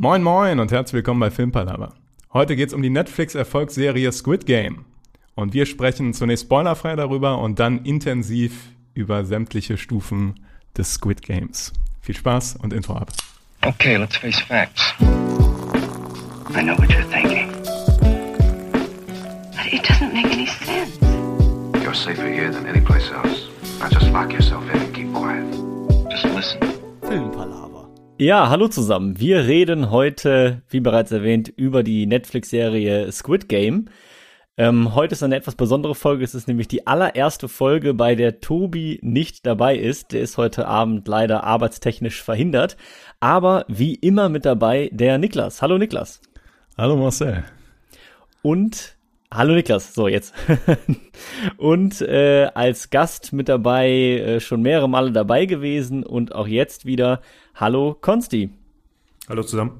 Moin moin und herzlich willkommen bei Filmpalava. Heute geht's um die Netflix-Erfolgsserie Squid Game. Und wir sprechen zunächst spoilerfrei darüber und dann intensiv über sämtliche Stufen des Squid Games. Viel Spaß und Intro ab. Okay, let's face facts. I know what you're thinking. But it doesn't make any sense. You're safer here than any place else. Now just lock yourself in and keep quiet. Just listen. Filmpalaver. Ja, hallo zusammen. Wir reden heute, wie bereits erwähnt, über die Netflix-Serie Squid Game. Ähm, heute ist eine etwas besondere Folge. Es ist nämlich die allererste Folge, bei der Tobi nicht dabei ist. Der ist heute Abend leider arbeitstechnisch verhindert. Aber wie immer mit dabei der Niklas. Hallo Niklas. Hallo Marcel. Und Hallo Niklas, so jetzt. und äh, als Gast mit dabei, äh, schon mehrere Male dabei gewesen und auch jetzt wieder, hallo Konsti. Hallo zusammen.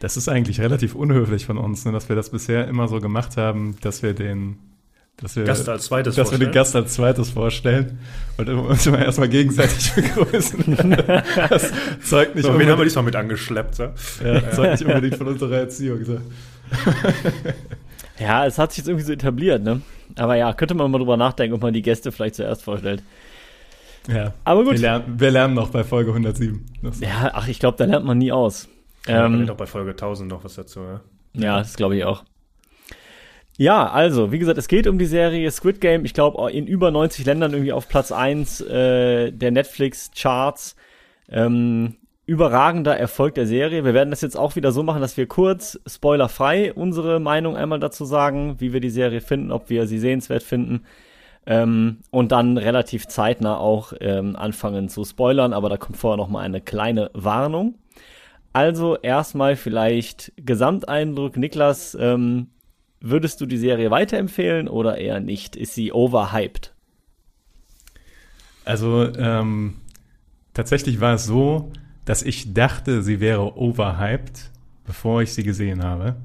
Das ist eigentlich relativ unhöflich von uns, ne, dass wir das bisher immer so gemacht haben, dass wir den dass wir, Gast als zweites dass wir den Gast als zweites vorstellen und uns immer erstmal gegenseitig begrüßen. das zeugt nicht so, unbedingt, wen haben wir diesmal mit angeschleppt, so? Ja, zeugt nicht unbedingt von unserer Erziehung. So. Ja, es hat sich jetzt irgendwie so etabliert, ne? Aber ja, könnte man mal drüber nachdenken, ob man die Gäste vielleicht zuerst vorstellt. Ja. Aber gut. Wir lernen, wir lernen noch bei Folge 107. Ja, ach, ich glaube, da lernt man nie aus. Ja, ähm, doch bei Folge 1000 noch was dazu, ja? Ja, das glaube ich auch. Ja, also, wie gesagt, es geht um die Serie Squid Game. Ich glaube, in über 90 Ländern irgendwie auf Platz 1 äh, der Netflix-Charts. Ähm, überragender Erfolg der Serie. Wir werden das jetzt auch wieder so machen, dass wir kurz, spoilerfrei, unsere Meinung einmal dazu sagen, wie wir die Serie finden, ob wir sie sehenswert finden. Ähm, und dann relativ zeitnah auch ähm, anfangen zu spoilern, aber da kommt vorher noch mal eine kleine Warnung. Also erstmal vielleicht Gesamteindruck. Niklas, ähm, würdest du die Serie weiterempfehlen oder eher nicht? Ist sie overhyped? Also ähm, tatsächlich war es so, dass ich dachte, sie wäre overhyped, bevor ich sie gesehen habe.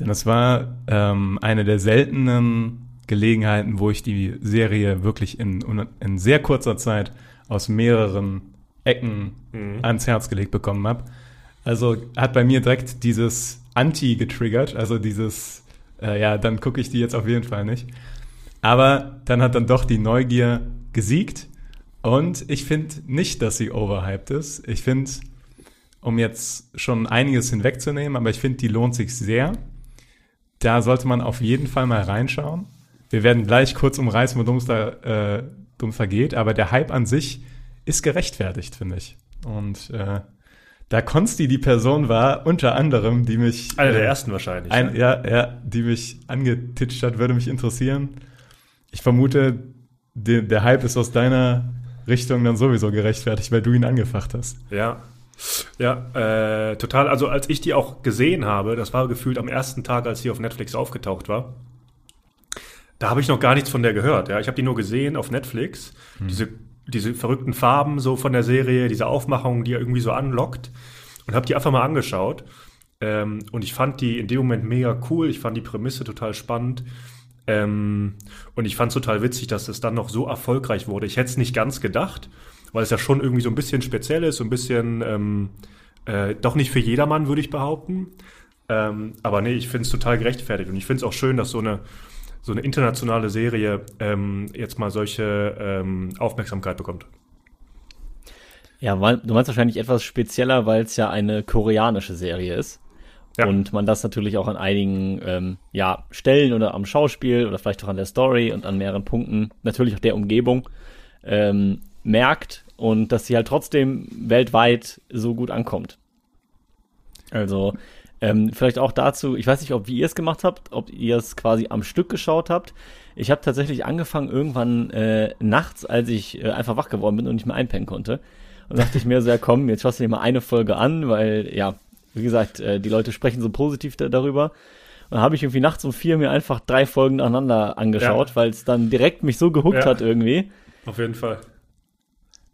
Denn es war ähm, eine der seltenen Gelegenheiten, wo ich die Serie wirklich in, in sehr kurzer Zeit aus mehreren Ecken mhm. ans Herz gelegt bekommen habe. Also hat bei mir direkt dieses Anti getriggert, also dieses, äh, ja, dann gucke ich die jetzt auf jeden Fall nicht. Aber dann hat dann doch die Neugier gesiegt und ich finde nicht, dass sie overhyped ist. Ich finde, um jetzt schon einiges hinwegzunehmen, aber ich finde, die lohnt sich sehr. Da sollte man auf jeden Fall mal reinschauen. Wir werden gleich kurz umreißen, worum es da, äh, da geht, aber der Hype an sich ist gerechtfertigt, finde ich. Und äh, da Konsti die Person war, unter anderem, die mich. Einer der äh, ersten wahrscheinlich. Ein, ja. ja, ja, die mich angetitscht hat, würde mich interessieren. Ich vermute, de, der Hype ist aus deiner Richtung dann sowieso gerechtfertigt, weil du ihn angefacht hast. Ja. Ja, äh, total. Also als ich die auch gesehen habe, das war gefühlt am ersten Tag, als sie auf Netflix aufgetaucht war. Da habe ich noch gar nichts von der gehört. Ja, ich habe die nur gesehen auf Netflix. Hm. Diese diese verrückten Farben so von der Serie, diese Aufmachung, die er irgendwie so anlockt. Und habe die einfach mal angeschaut. Ähm, und ich fand die in dem Moment mega cool. Ich fand die Prämisse total spannend. Ähm, und ich fand es total witzig, dass es dann noch so erfolgreich wurde. Ich hätte es nicht ganz gedacht, weil es ja schon irgendwie so ein bisschen speziell ist, so ein bisschen ähm, äh, doch nicht für jedermann, würde ich behaupten. Ähm, aber nee, ich finde es total gerechtfertigt. Und ich finde es auch schön, dass so eine, so eine internationale Serie ähm, jetzt mal solche ähm, Aufmerksamkeit bekommt. Ja, weil, du meinst wahrscheinlich etwas spezieller, weil es ja eine koreanische Serie ist. Ja. Und man das natürlich auch an einigen ähm, ja, Stellen oder am Schauspiel oder vielleicht auch an der Story und an mehreren Punkten, natürlich auch der Umgebung, ähm, merkt und dass sie halt trotzdem weltweit so gut ankommt. Also ähm, vielleicht auch dazu, ich weiß nicht, ob wie ihr es gemacht habt, ob ihr es quasi am Stück geschaut habt. Ich habe tatsächlich angefangen irgendwann äh, nachts, als ich äh, einfach wach geworden bin und nicht mehr einpennen konnte. Und dachte ich mir so, ja komm, jetzt schaust du dir mal eine Folge an, weil ja, wie gesagt, äh, die Leute sprechen so positiv da, darüber. Und habe ich irgendwie nachts um vier mir einfach drei Folgen nacheinander angeschaut, ja. weil es dann direkt mich so gehuckt ja. hat irgendwie. Auf jeden Fall.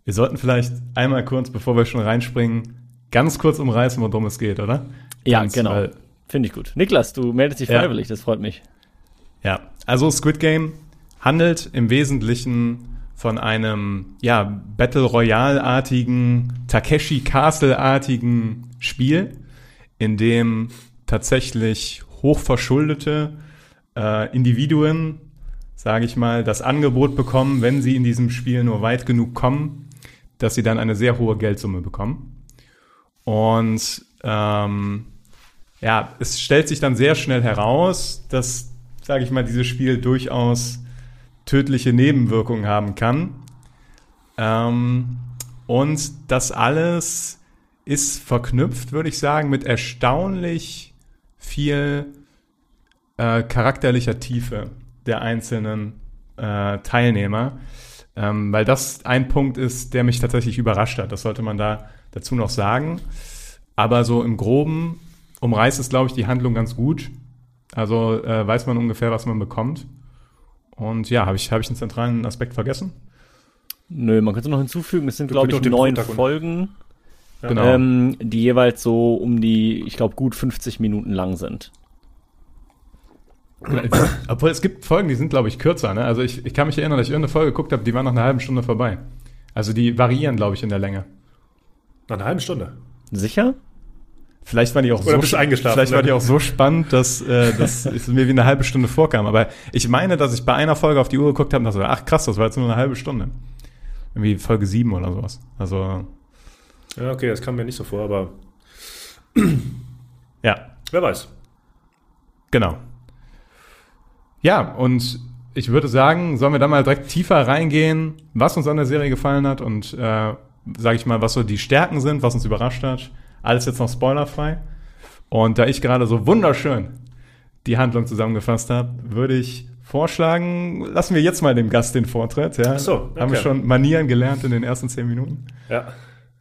Wir sollten vielleicht einmal kurz, bevor wir schon reinspringen, ganz kurz umreißen, worum es geht, oder? Ja, genau. Finde ich gut. Niklas, du meldest dich freiwillig, ja. das freut mich. Ja, also Squid Game handelt im Wesentlichen von einem ja, Battle Royale-artigen, Takeshi Castle-artigen Spiel, in dem tatsächlich hochverschuldete äh, Individuen, sage ich mal, das Angebot bekommen, wenn sie in diesem Spiel nur weit genug kommen, dass sie dann eine sehr hohe Geldsumme bekommen. Und ähm, ja, es stellt sich dann sehr schnell heraus, dass, sage ich mal, dieses Spiel durchaus tödliche Nebenwirkungen haben kann. Ähm, und das alles ist verknüpft, würde ich sagen, mit erstaunlich viel äh, charakterlicher Tiefe der einzelnen äh, Teilnehmer. Ähm, weil das ein Punkt ist, der mich tatsächlich überrascht hat. Das sollte man da dazu noch sagen. Aber so im Groben umreißt es, glaube ich, die Handlung ganz gut. Also äh, weiß man ungefähr, was man bekommt. Und ja, habe ich, hab ich einen zentralen Aspekt vergessen? Nö, man könnte noch hinzufügen, es sind, glaube ich, neun Folgen, Genau. ähm, die jeweils so um die, ich glaube, gut 50 Minuten lang sind. Obwohl es gibt Folgen, die sind, glaube ich, kürzer. Ne? Also ich, ich kann mich erinnern, dass ich irgendeine Folge geguckt habe, die war nach einer halben Stunde vorbei. Also die variieren, glaube ich, in der Länge. Nach einer halben Stunde. Sicher? Vielleicht war die auch Oder so Vielleicht war ne? die auch so spannend, dass, äh, dass es mir wie eine halbe Stunde vorkam. Aber ich meine, dass ich bei einer Folge auf die Uhr geguckt habe und dachte, ach krass, das war jetzt nur eine halbe Stunde. Irgendwie Folge 7 oder sowas. Also Ja, okay, das kam mir nicht so vor, aber ja, wer weiß. Genau. Ja, und ich würde sagen, sollen wir da mal direkt tiefer reingehen, was uns an der Serie gefallen hat und, äh, sage ich mal, was so die Stärken sind, was uns überrascht hat. Alles jetzt noch spoilerfrei. Und da ich gerade so wunderschön die Handlung zusammengefasst habe, würde ich vorschlagen, lassen wir jetzt mal dem Gast den Vortritt. Ja? Ach so, Haben wir okay. schon Manieren gelernt in den ersten zehn Minuten? Ja,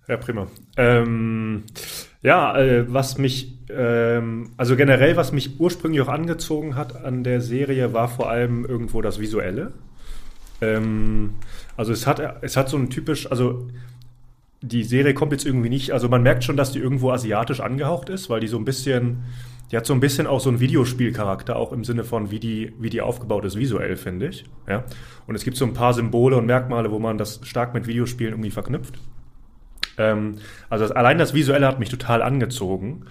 ja prima. Ähm, ja, äh, was mich, ähm, also generell, was mich ursprünglich auch angezogen hat an der Serie, war vor allem irgendwo das Visuelle. Ähm, also es hat, es hat so ein typisch, also die Serie kommt jetzt irgendwie nicht, also man merkt schon, dass die irgendwo asiatisch angehaucht ist, weil die so ein bisschen, die hat so ein bisschen auch so einen Videospielcharakter, auch im Sinne von, wie die, wie die aufgebaut ist visuell, finde ich. Ja? Und es gibt so ein paar Symbole und Merkmale, wo man das stark mit Videospielen irgendwie verknüpft. Ähm, also das, allein das Visuelle hat mich total angezogen.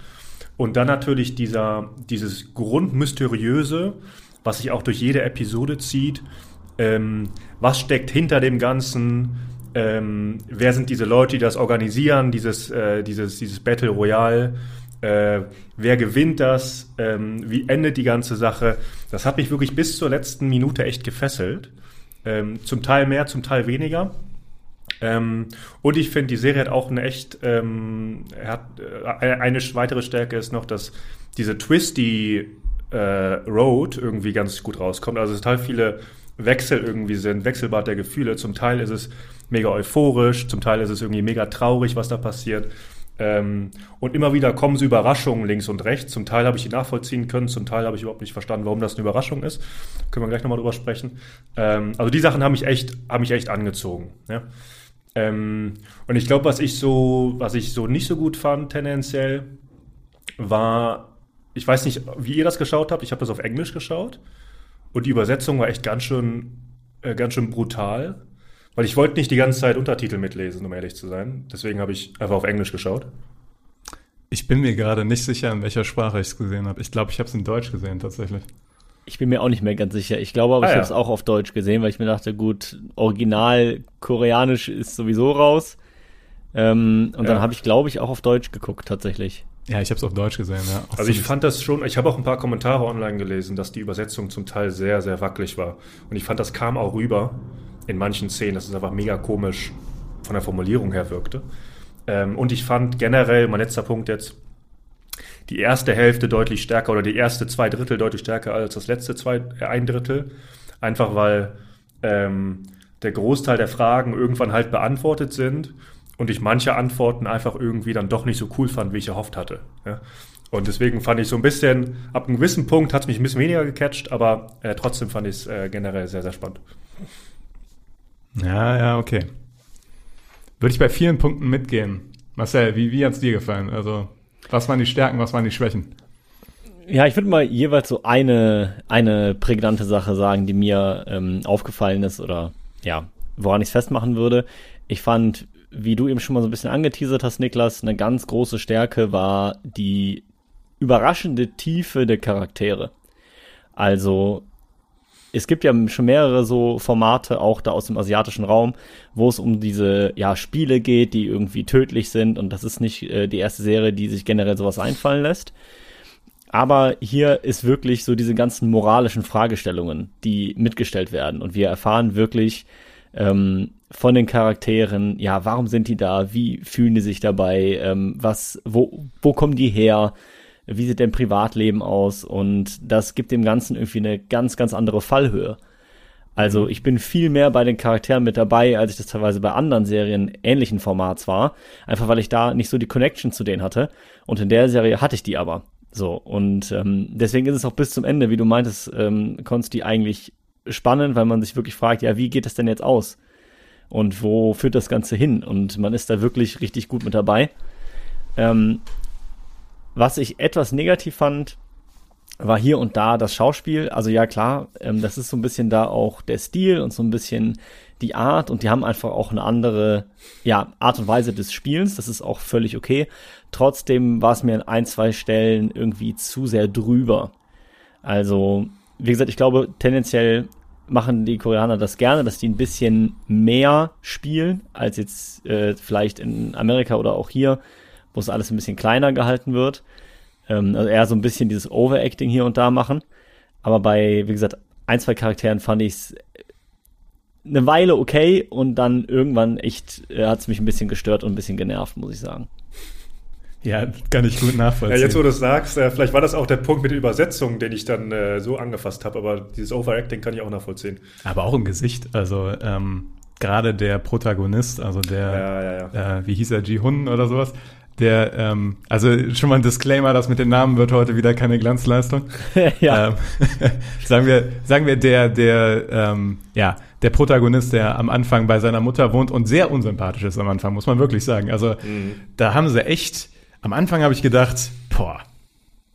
Und dann natürlich dieser, dieses Grundmysteriöse, was sich auch durch jede Episode zieht. Ähm, was steckt hinter dem Ganzen? Ähm, wer sind diese Leute, die das organisieren, dieses, äh, dieses, dieses Battle Royale? Äh, wer gewinnt das? Ähm, wie endet die ganze Sache? Das hat mich wirklich bis zur letzten Minute echt gefesselt. Ähm, zum Teil mehr, zum Teil weniger. Ähm, und ich finde, die Serie hat auch eine echt, ähm, hat, äh, eine weitere Stärke ist noch, dass diese twisty äh, Road irgendwie ganz gut rauskommt. Also total viele Wechsel irgendwie sind, Wechselbad der Gefühle. Zum Teil ist es mega euphorisch, zum Teil ist es irgendwie mega traurig, was da passiert. Ähm, und immer wieder kommen so Überraschungen links und rechts. Zum Teil habe ich die nachvollziehen können, zum Teil habe ich überhaupt nicht verstanden, warum das eine Überraschung ist. Können wir gleich nochmal drüber sprechen. Ähm, also die Sachen haben mich echt, haben mich echt angezogen. Ja? Ähm, und ich glaube, was ich so, was ich so nicht so gut fand tendenziell, war, ich weiß nicht, wie ihr das geschaut habt. Ich habe das auf Englisch geschaut und die Übersetzung war echt ganz schön, äh, ganz schön brutal, weil ich wollte nicht die ganze Zeit Untertitel mitlesen, um ehrlich zu sein. Deswegen habe ich einfach auf Englisch geschaut. Ich bin mir gerade nicht sicher, in welcher Sprache ich es gesehen habe. Ich glaube, ich habe es in Deutsch gesehen tatsächlich. Ich bin mir auch nicht mehr ganz sicher. Ich glaube aber, Ah, ich ja. habe es auch auf Deutsch gesehen, weil ich mir dachte, gut, original koreanisch ist sowieso raus. Ähm, und Ja. dann habe ich, glaube ich, auch auf Deutsch geguckt, tatsächlich. Ja, ich habe es auf Deutsch gesehen. Ja. Auch Also ich fand das schon, ich habe auch ein paar Kommentare online gelesen, dass die Übersetzung zum Teil sehr, sehr wackelig war. Und ich fand, das kam auch rüber in manchen Szenen, dass es einfach mega komisch von der Formulierung her wirkte. Ähm, und ich fand generell, mein letzter Punkt jetzt, die erste Hälfte deutlich stärker oder die erste zwei Drittel deutlich stärker als das letzte zwei, äh, ein Drittel. Einfach weil ähm, der Großteil der Fragen irgendwann halt beantwortet sind und ich manche Antworten einfach irgendwie dann doch nicht so cool fand, wie ich erhofft hatte. Ja? Und deswegen fand ich so ein bisschen, ab einem gewissen Punkt hat es mich ein bisschen weniger gecatcht, aber äh, trotzdem fand ich es äh, generell sehr, sehr spannend. Ja, ja, okay. Würde ich bei vielen Punkten mitgehen. Marcel, wie, wie hat es dir gefallen? Also, was waren die Stärken, was waren die Schwächen? Ja, ich würde mal jeweils so eine, eine prägnante Sache sagen, die mir ähm, aufgefallen ist oder ja, woran ich es festmachen würde. Ich fand, wie du eben schon mal so ein bisschen angeteasert hast, Niklas, eine ganz große Stärke war die überraschende Tiefe der Charaktere. Also es gibt ja schon mehrere so Formate, auch da aus dem asiatischen Raum, wo es um diese ja, Spiele geht, die irgendwie tödlich sind. Und das ist nicht äh, die erste Serie, die sich generell sowas einfallen lässt. Aber hier ist wirklich so diese ganzen moralischen Fragestellungen, die mitgestellt werden. Und wir erfahren wirklich ähm, von den Charakteren, ja, warum sind die da? Wie fühlen die sich dabei? Ähm, was, wo, wo kommen die her? Wie sieht dein Privatleben aus und das gibt dem Ganzen irgendwie eine ganz, ganz andere Fallhöhe. Also mhm. ich bin viel mehr bei den Charakteren mit dabei, als ich das teilweise bei anderen Serien ähnlichen Formats war. Einfach weil ich da nicht so die Connection zu denen hatte. Und in der Serie hatte ich die aber. So, und ähm, deswegen ist es auch bis zum Ende, wie du meintest, ähm, Konsti, eigentlich spannend, weil man sich wirklich fragt, ja, wie geht das denn jetzt aus? Und wo führt das Ganze hin? Und man ist da wirklich richtig gut mit dabei. Ähm, was ich etwas negativ fand, war hier und da das Schauspiel. Also ja klar, ähm, das ist so ein bisschen da auch der Stil und so ein bisschen die Art und die haben einfach auch eine andere ja, Art und Weise des Spielens. Das ist auch völlig okay. Trotzdem war es mir an ein, zwei Stellen irgendwie zu sehr drüber. Also, wie gesagt, ich glaube, tendenziell machen die Koreaner das gerne, dass die ein bisschen mehr spielen als jetzt äh, vielleicht in Amerika oder auch hier wo es alles ein bisschen kleiner gehalten wird. Ähm, also eher so ein bisschen dieses Overacting hier und da machen. Aber bei, wie gesagt, ein, zwei Charakteren fand ich es eine Weile okay und dann irgendwann echt äh, hat es mich ein bisschen gestört und ein bisschen genervt, muss ich sagen. Ja, kann ich gut nachvollziehen. Ja, jetzt, wo du es sagst, äh, vielleicht war das auch der Punkt mit der Übersetzung, den ich dann äh, so angefasst habe, aber dieses Overacting kann ich auch nachvollziehen. Aber auch im Gesicht. Also ähm, gerade der Protagonist, also der, ja, ja, ja. Äh, wie hieß er, Ji-Hun oder sowas, der, ähm, also schon mal ein Disclaimer, das mit den Namen wird heute wieder keine Glanzleistung. ja. Ähm, sagen wir, sagen wir der, der, ähm, ja, der Protagonist, der am Anfang bei seiner Mutter wohnt und sehr unsympathisch ist am Anfang, muss man wirklich sagen. Also mhm. da haben sie echt, am Anfang habe ich gedacht, boah,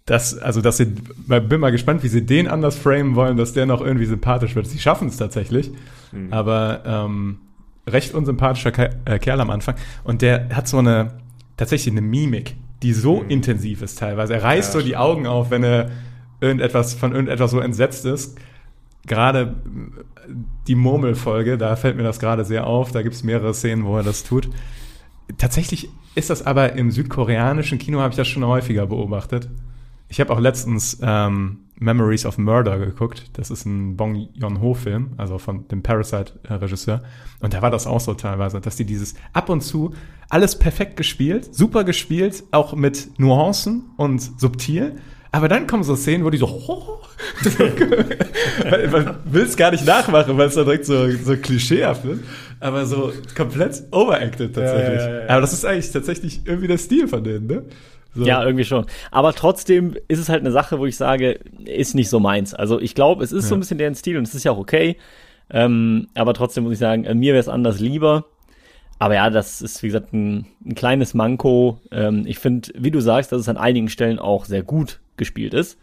das, also dass sie, bin mal gespannt, wie sie den anders framen wollen, dass der noch irgendwie sympathisch wird. Sie schaffen es tatsächlich, mhm. aber ähm, recht unsympathischer äh, Kerl am Anfang und der hat so eine tatsächlich eine Mimik, die so mhm. intensiv ist teilweise. Er reißt ja, so die Augen auf, wenn er irgendetwas von irgendetwas so entsetzt ist. Gerade die Murmelfolge, da fällt mir das gerade sehr auf. Da gibt es mehrere Szenen, wo er das tut. Tatsächlich ist das aber im südkoreanischen Kino, habe ich das schon häufiger beobachtet. Ich habe auch letztens ähm, Memories of Murder geguckt. Das ist ein Bong Joon-ho-Film, also von dem Parasite-Regisseur. Und da war das auch so teilweise, dass die dieses ab und zu alles perfekt gespielt, super gespielt, auch mit Nuancen und subtil. Aber dann kommen so Szenen, wo die so, oh, man will es gar nicht nachmachen, weil es da direkt so, so klischeehaft ist. Aber so komplett overacted tatsächlich. Ja, ja, ja, Aber das ist eigentlich tatsächlich irgendwie der Stil von denen, ne? So. Ja, irgendwie schon. Aber trotzdem ist es halt eine Sache, wo ich sage, ist nicht so meins. Also ich glaube, es ist ja. so ein bisschen deren Stil und es ist ja auch okay. Ähm, aber trotzdem muss ich sagen, äh, mir wäre es anders lieber. Aber ja, das ist, wie gesagt, ein, ein kleines Manko. Ähm, ich finde, wie du sagst, dass es an einigen Stellen auch sehr gut gespielt ist.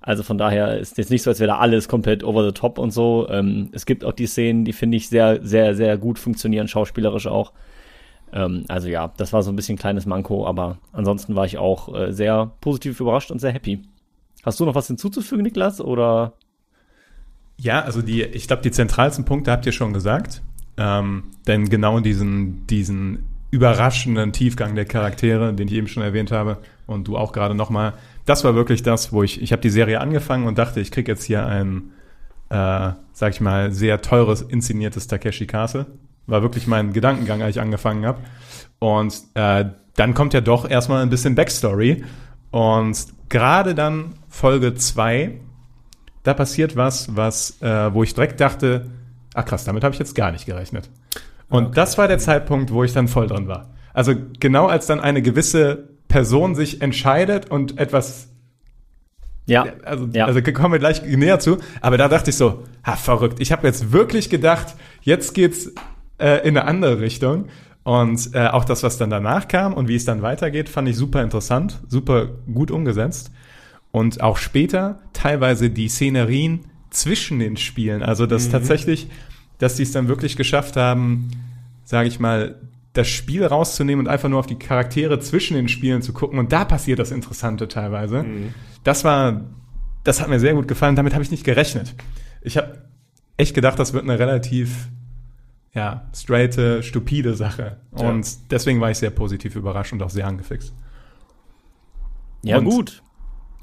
Also von daher ist jetzt nicht so, als wäre da alles komplett over the top und so. Ähm, es gibt auch die Szenen, die finde ich sehr, sehr, sehr gut funktionieren, schauspielerisch auch. Ähm, also ja, das war so ein bisschen ein kleines Manko, aber ansonsten war ich auch äh, sehr positiv überrascht und sehr happy. Hast du noch was hinzuzufügen, Niklas, oder? Ja, also die, ich glaube, die zentralsten Punkte habt ihr schon gesagt. Ähm, denn genau diesen, diesen überraschenden Tiefgang der Charaktere, den ich eben schon erwähnt habe, und du auch gerade nochmal, das war wirklich das, wo ich, ich habe die Serie angefangen und dachte, ich krieg jetzt hier ein, äh, sag ich mal, sehr teures, inszeniertes Takeshi Castle war wirklich mein Gedankengang, als ich angefangen habe. Und äh, dann kommt ja doch erstmal ein bisschen Backstory. Und gerade dann Folge 2, da passiert was, was, äh, wo ich direkt dachte, ach krass, damit habe ich jetzt gar nicht gerechnet. Und okay. das war der Zeitpunkt, wo ich dann voll drin war. Also genau als dann eine gewisse Person sich entscheidet und etwas ja. Also, ja. also kommen wir gleich näher zu. Aber da dachte ich so, ha, verrückt. Ich habe jetzt wirklich gedacht, jetzt geht's äh, in eine andere Richtung. Und äh, auch das, was dann danach kam und wie es dann weitergeht, fand ich super interessant, super gut umgesetzt. Und auch später teilweise die Szenerien zwischen den Spielen. Also dass mhm. tatsächlich, dass die es dann wirklich geschafft haben, sage ich mal, das Spiel rauszunehmen und einfach nur auf die Charaktere zwischen den Spielen zu gucken. Und da passiert das Interessante teilweise. Mhm. Das war, das hat mir sehr gut gefallen. Damit habe ich nicht gerechnet. Ich habe echt gedacht, das wird eine relativ, ja, straighte, stupide Sache. Ja. Und deswegen war ich sehr positiv überrascht und auch sehr angefixt. Ja, Und- gut.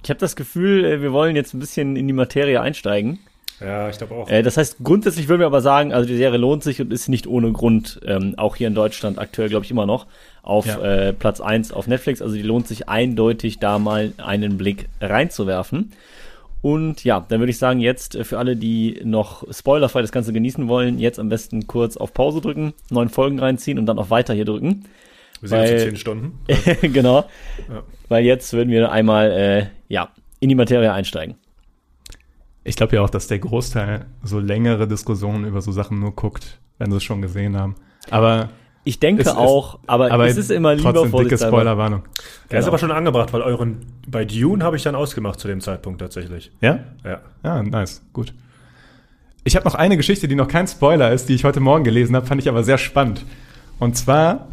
Ich habe das Gefühl, äh, wir wollen jetzt ein bisschen in die Materie einsteigen. Ja, ich glaube auch. Äh, das heißt, grundsätzlich würden wir aber sagen, also die Serie lohnt sich und ist nicht ohne Grund, ähm, auch hier in Deutschland aktuell, glaube ich, immer noch auf Ja. äh, Platz 1 auf Netflix. Also die lohnt sich eindeutig, da mal einen Blick reinzuwerfen. Und ja, dann würde ich sagen, jetzt äh, für alle, die noch spoilerfrei das Ganze genießen wollen, jetzt am besten kurz auf Pause drücken, neun Folgen reinziehen und dann auf Weiter hier drücken. wir sehen uns in zehn Stunden. genau. Ja. Weil jetzt würden wir einmal äh, ja, in die Materie einsteigen. Ich glaube ja auch, dass der Großteil so längere Diskussionen über so Sachen nur guckt, wenn sie es schon gesehen haben. Aber, Ich denke Es auch, aber, aber es ist immer lieber trotzdem dicke. Spoilerwarnung. Der ist Genau. aber schon angebracht, weil euren bei Dune habe ich dann ausgemacht zu dem Zeitpunkt tatsächlich. Ja? Ja. Ja, nice, gut. Ich habe noch eine Geschichte, die noch kein Spoiler ist, die ich heute Morgen gelesen habe, fand ich aber sehr spannend. Und zwar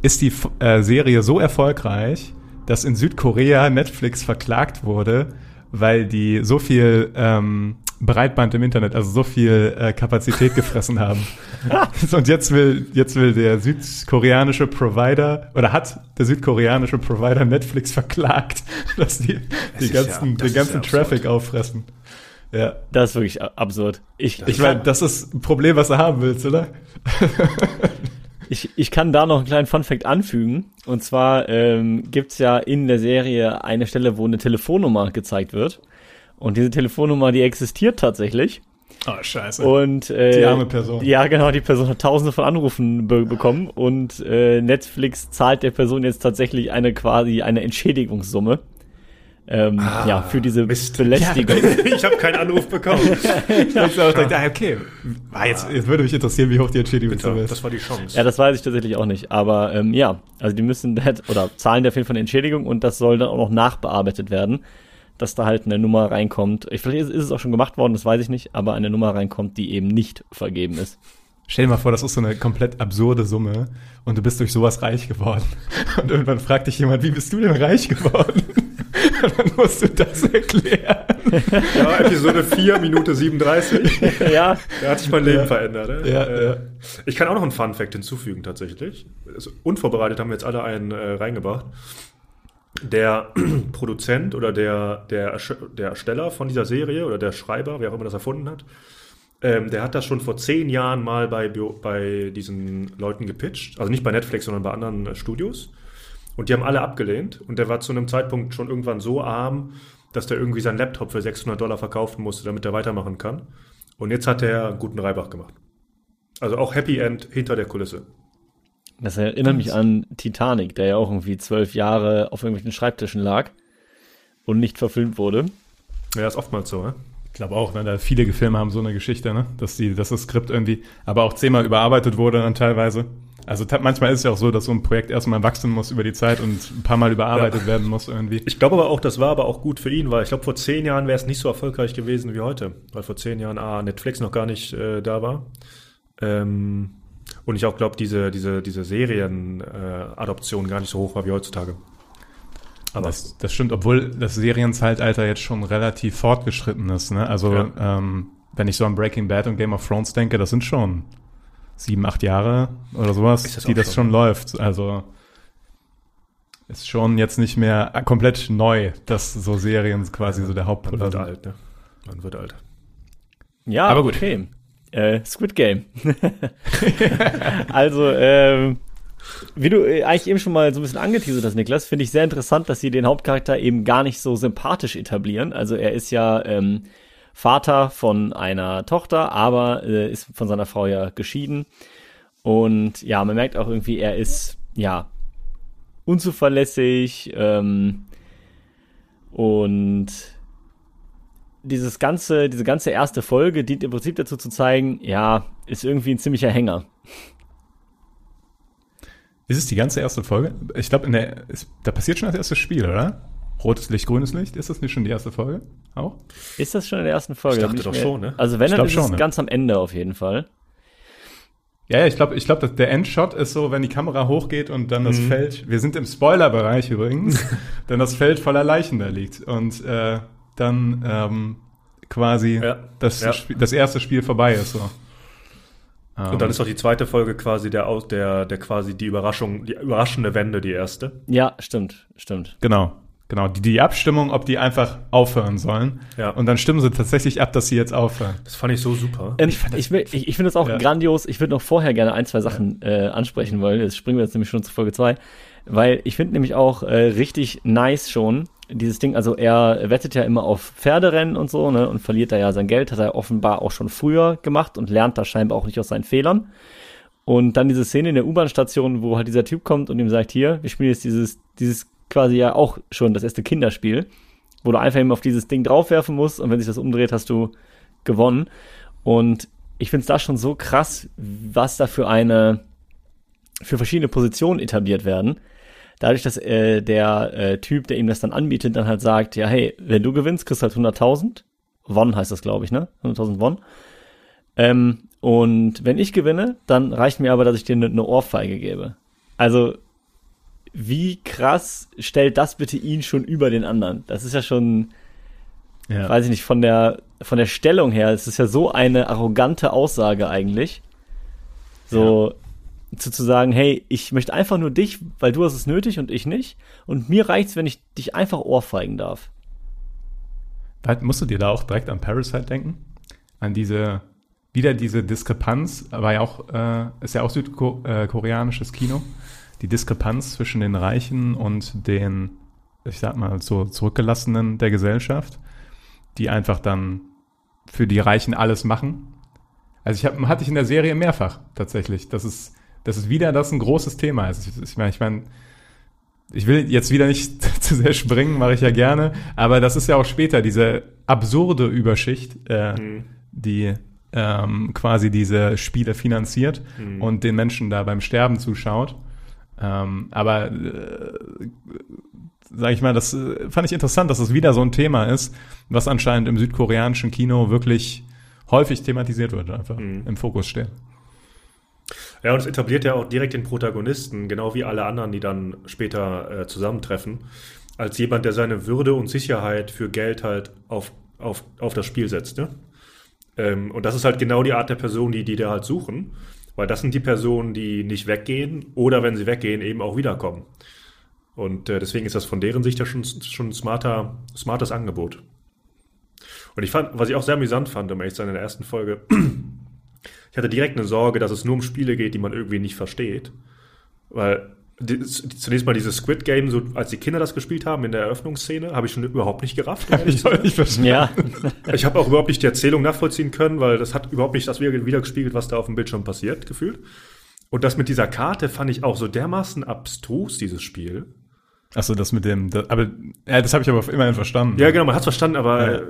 ist die äh, Serie so erfolgreich, dass in Südkorea Netflix verklagt wurde, weil die so viel ähm, Breitband im Internet, also so viel äh, Kapazität gefressen haben. Und jetzt will, jetzt will der südkoreanische Provider oder hat der südkoreanische Provider Netflix verklagt, dass die, die ja- ganzen, das den ja ganzen absurd. Traffic auffressen. Ja. Das ist wirklich absurd. Ich, Ich meine, das ist ein Problem, was du haben willst, oder? ich, ich kann da noch einen kleinen Funfact anfügen. Und zwar ähm, gibt's ja in der Serie eine Stelle, wo eine Telefonnummer gezeigt wird. Und diese Telefonnummer, die existiert tatsächlich. Oh, scheiße. Und äh, Die arme Person. Ja, genau, die Person hat tausende von Anrufen be bekommen und äh, Netflix zahlt der Person jetzt tatsächlich eine quasi eine Entschädigungssumme. Ähm, ja, für diese Ah, Mist. Belästigung. ich habe keinen Anruf bekommen. ich auch dachte, ah, okay. Ah, jetzt, jetzt würde mich interessieren, wie hoch die Entschädigung Bitte, ist. das war die Chance. Ja, das weiß ich tatsächlich auch nicht. Aber ähm, ja, also die müssen oder zahlen Fall eine Entschädigung und das soll dann auch noch nachbearbeitet werden, dass da halt eine Nummer reinkommt. Ich, vielleicht ist, ist es auch schon gemacht worden, das weiß ich nicht, aber eine Nummer reinkommt, die eben nicht vergeben ist. Stell dir mal vor, das ist so eine komplett absurde Summe und du bist durch sowas reich geworden. Und irgendwann fragt dich jemand, wie bist du denn reich geworden? Und dann musst du das erklären. Ja, Episode 4, Minute 37. ja, Da hat sich mein Leben verändert. Ne? Ja, äh, ja. Ich kann auch noch einen Fun-Fact hinzufügen, tatsächlich. Also, unvorbereitet haben wir jetzt alle einen äh, reingebracht. Der Produzent oder der, der, der Ersteller von dieser Serie oder der Schreiber, wer auch immer das erfunden hat, ähm, der hat das schon vor zehn Jahren mal bei, bei diesen Leuten gepitcht. Also nicht bei Netflix, sondern bei anderen äh, Studios. Und die haben alle abgelehnt. Und der war zu einem Zeitpunkt schon irgendwann so arm, dass der irgendwie seinen Laptop für 600 Dollar verkaufen musste, damit er weitermachen kann. Und jetzt hat er einen guten Reibach gemacht. Also auch Happy End hinter der Kulisse. Das erinnert mich an Titanic, der ja auch irgendwie zwölf Jahre auf irgendwelchen Schreibtischen lag und nicht verfilmt wurde. Ja, ist oftmals so, ne? Ich glaube auch, ne, da viele Filme haben so eine Geschichte, ne? dass, die, dass das Skript irgendwie aber auch zehnmal überarbeitet wurde dann teilweise. Also manchmal ist es ja auch so, dass so ein Projekt erstmal wachsen muss über die Zeit und ein paar Mal überarbeitet Ja. werden muss irgendwie. Ich glaube aber auch, das war aber auch gut für ihn, weil ich glaube, vor zehn Jahren wäre es nicht so erfolgreich gewesen wie heute. Weil vor zehn Jahren A, Netflix noch gar nicht äh, da war. Ähm, und ich auch glaube, diese, diese, diese Serien-Adoption äh, gar nicht so hoch war wie heutzutage. Aber das, das stimmt, obwohl das Serienzeitalter jetzt schon relativ fortgeschritten ist. Ne? Also Ja. ähm, wenn ich so an Breaking Bad und Game of Thrones denke, das sind schon sieben, acht Jahre oder sowas, das die das schon, schon läuft. Also ist schon jetzt nicht mehr komplett neu, dass so Serien quasi so der man Hauptpol wird sind. alt, ne? Man wird alt. Ja, Aber gut. okay. Äh, Squid Game. also, ähm, wie du äh, eigentlich eben schon mal so ein bisschen angeteasert hast, Niklas, finde ich sehr interessant, dass sie den Hauptcharakter eben gar nicht so sympathisch etablieren. Also er ist ja ähm, Vater von einer Tochter, aber äh, ist von seiner Frau ja geschieden. Und ja, man merkt auch irgendwie, er ist ja unzuverlässig ähm, und dieses ganze, diese ganze erste Folge dient im Prinzip dazu zu zeigen, ja, ist irgendwie ein ziemlicher Hänger. Ist es die ganze erste Folge? Ich glaube, in der ist, da passiert schon das erste Spiel, oder? Rotes Licht, grünes Licht, ist das nicht schon die erste Folge? Auch? Ist das schon in der ersten Folge? Ich Da dachte doch mir- schon, ne? Also wenn, Ich dann glaub ist schon, es ne? ganz am Ende auf jeden Fall. Ja, ja, ich glaube, ich glaube, der Endshot ist so, wenn die Kamera hochgeht und dann das Mhm. Feld, wir sind im Spoilerbereich übrigens, dann das Feld voller Leichen da liegt und äh, dann ähm, quasi Ja, das, ja. Das erste Spiel vorbei ist. So. Und dann ist doch die zweite Folge quasi der, Aus- der, der quasi die Überraschung, die überraschende Wende, die erste. Ja, stimmt, stimmt. Genau, genau. Die, die Abstimmung, ob die einfach aufhören sollen. Ja. Und dann stimmen sie tatsächlich ab, dass sie jetzt aufhören. Das fand ich so super. Ähm, ich will- ich, ich finde es auch Ja. grandios. Ich würde noch vorher gerne ein, zwei Sachen äh, ansprechen wollen. Jetzt springen wir jetzt nämlich schon zu Folge 2. Weil ich finde nämlich auch äh, richtig nice schon dieses Ding. Also er wettet ja immer auf Pferderennen und so, ne? Und verliert da ja sein Geld. Hat er offenbar auch schon früher gemacht und lernt da scheinbar auch nicht aus seinen Fehlern. Und dann diese Szene in der U-Bahn-Station, wo halt dieser Typ kommt und ihm sagt, hier, wir spielen jetzt dieses, dieses quasi ja auch schon das erste Kinderspiel, wo du einfach eben auf dieses Ding draufwerfen musst und wenn sich das umdreht, hast du gewonnen. Und ich finde es da schon so krass, was da für eine, für verschiedene Positionen etabliert werden. Dadurch, dass äh, der äh, Typ, der ihm das dann anbietet, dann halt sagt, ja, hey, wenn du gewinnst, kriegst du halt 100.000. Won heißt das, glaube ich, ne? 100.000 Won. Ähm, und wenn ich gewinne, dann reicht mir aber, dass ich dir eine ne Ohrfeige gebe. Also, wie krass stellt das bitte ihn schon über den anderen? Das ist ja schon, Ja. weiß ich nicht, von der, von der Stellung her, es ist ja so eine arrogante Aussage eigentlich. So, zu, zu sagen, hey, ich möchte einfach nur dich, weil du hast es nötig und ich nicht. Und mir reicht's, wenn ich dich einfach ohrfeigen darf. Musst du dir da auch direkt an Parasite denken? An diese, wieder diese Diskrepanz, war ja auch, äh, ist ja auch südkoreanisches Kino. Die Diskrepanz zwischen den Reichen und den, ich sag mal, so Zurückgelassenen der Gesellschaft, die einfach dann für die Reichen alles machen. Also ich hab, hatte ich in der Serie mehrfach tatsächlich. Das ist, das ist wieder das ein großes Thema. Also ich, ich meine, ich meine, ich will jetzt wieder nicht zu sehr springen, mache ich ja gerne, aber das ist ja auch später diese absurde Überschicht, äh, die ähm, quasi diese Spiele finanziert und den Menschen da beim Sterben zuschaut. Ähm, aber äh, sag ich mal, das äh, fand ich interessant, dass es wieder so ein Thema ist, was anscheinend im südkoreanischen Kino wirklich häufig thematisiert wird, einfach im Fokus steht. Ja, und es etabliert ja auch direkt den Protagonisten, genau wie alle anderen, die dann später äh, zusammentreffen, als jemand, der seine Würde und Sicherheit für Geld halt auf, auf, auf das Spiel setzt. Ne? Ähm, und das ist halt genau die Art der Person, die die da halt suchen, weil das sind die Personen, die nicht weggehen oder wenn sie weggehen, eben auch wiederkommen. Und äh, deswegen ist das von deren Sicht ja schon, schon ein smarter, smartes Angebot. Und ich fand, was ich auch sehr amüsant fand, um ehrlich zu sein, in der ersten Folge, ich hatte direkt eine Sorge, dass es nur um Spiele geht, die man irgendwie nicht versteht. Weil die, zunächst mal dieses Squid Game, so als die Kinder das gespielt haben in der Eröffnungsszene, habe ich schon überhaupt nicht gerafft. ehrlich Ich nicht verstehen. Ja, Ich habe auch überhaupt nicht die Erzählung nachvollziehen können, weil das hat überhaupt nicht das wieder wieder gespiegelt, was da auf dem Bildschirm passiert, gefühlt. Und das mit dieser Karte fand ich auch so dermaßen abstrus, dieses Spiel. Achso, das mit dem, das, aber ja, das habe ich aber immerhin verstanden. Ja, genau, man hat es verstanden, aber Ja.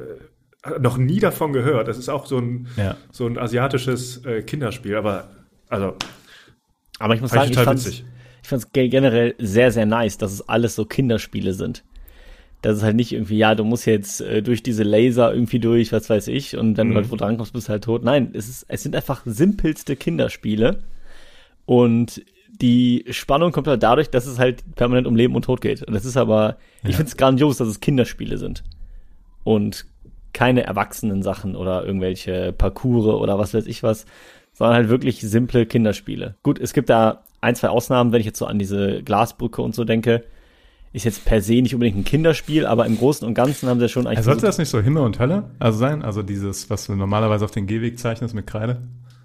Noch nie davon gehört. Das ist auch so ein, Ja. so ein asiatisches äh, Kinderspiel, aber also aber ich muss sagen, ich ich total fand's, witzig. ich fand's generell sehr, sehr nice, dass es alles so Kinderspiele sind. Das ist halt nicht irgendwie, ja, du musst jetzt äh, durch diese Laser irgendwie durch, was weiß ich, und wenn Mhm. du halt wo drankommst, bist du halt tot. Nein, es, ist, es sind einfach simpelste Kinderspiele. Und die Spannung kommt halt dadurch, dass es halt permanent um Leben und Tod geht. Und das ist aber, ich Ja. finde es grandios, dass es Kinderspiele sind. Und keine erwachsenen Sachen oder irgendwelche Parcours oder was weiß ich was, sondern halt wirklich simple Kinderspiele. Gut, es gibt da ein, zwei Ausnahmen, wenn ich jetzt so an diese Glasbrücke und so denke. Ist jetzt per se nicht unbedingt ein Kinderspiel, aber im Großen und Ganzen haben sie ja schon eigentlich Also sollte das nicht so Himmel und Hölle also sein? Also dieses, was du normalerweise auf den Gehweg zeichnest mit Kreide?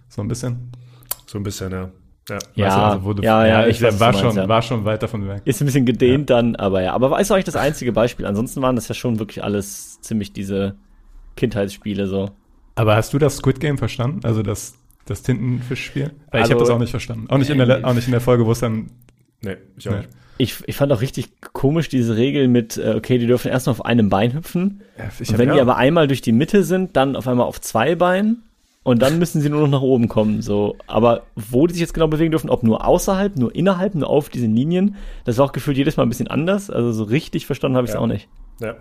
So ein bisschen? So ein bisschen, ja. ja. Ja, Weißt du, also wo du, ja, ja, ich ich weiß, war du schon, meinst, ja. war schon weit davon weg. Ist ein bisschen gedehnt dann, aber ja. Aber ist auch nicht das einzige Beispiel. Ansonsten waren das ja schon wirklich alles ziemlich diese Kindheitsspiele so. Aber hast du das Squid Game verstanden? Also das, das Tintenfischspiel? Weil ich Also- habe das auch nicht verstanden. Auch nicht, in der, auch nicht in der Folge, wo es dann. Nee, ich auch Nee. nicht. Ich, ich fand auch richtig komisch diese Regel mit, äh, okay, die dürfen erst mal auf einem Bein hüpfen. Ich Und wenn die ja. aber einmal durch die Mitte sind, dann auf einmal auf zwei Beinen. Und dann müssen sie nur noch nach oben kommen. So. Aber wo die sich jetzt genau bewegen dürfen, ob nur außerhalb, nur innerhalb, nur auf diesen Linien, das war auch gefühlt jedes Mal ein bisschen anders. Also so richtig verstanden habe ich es Ja. auch nicht. Ja.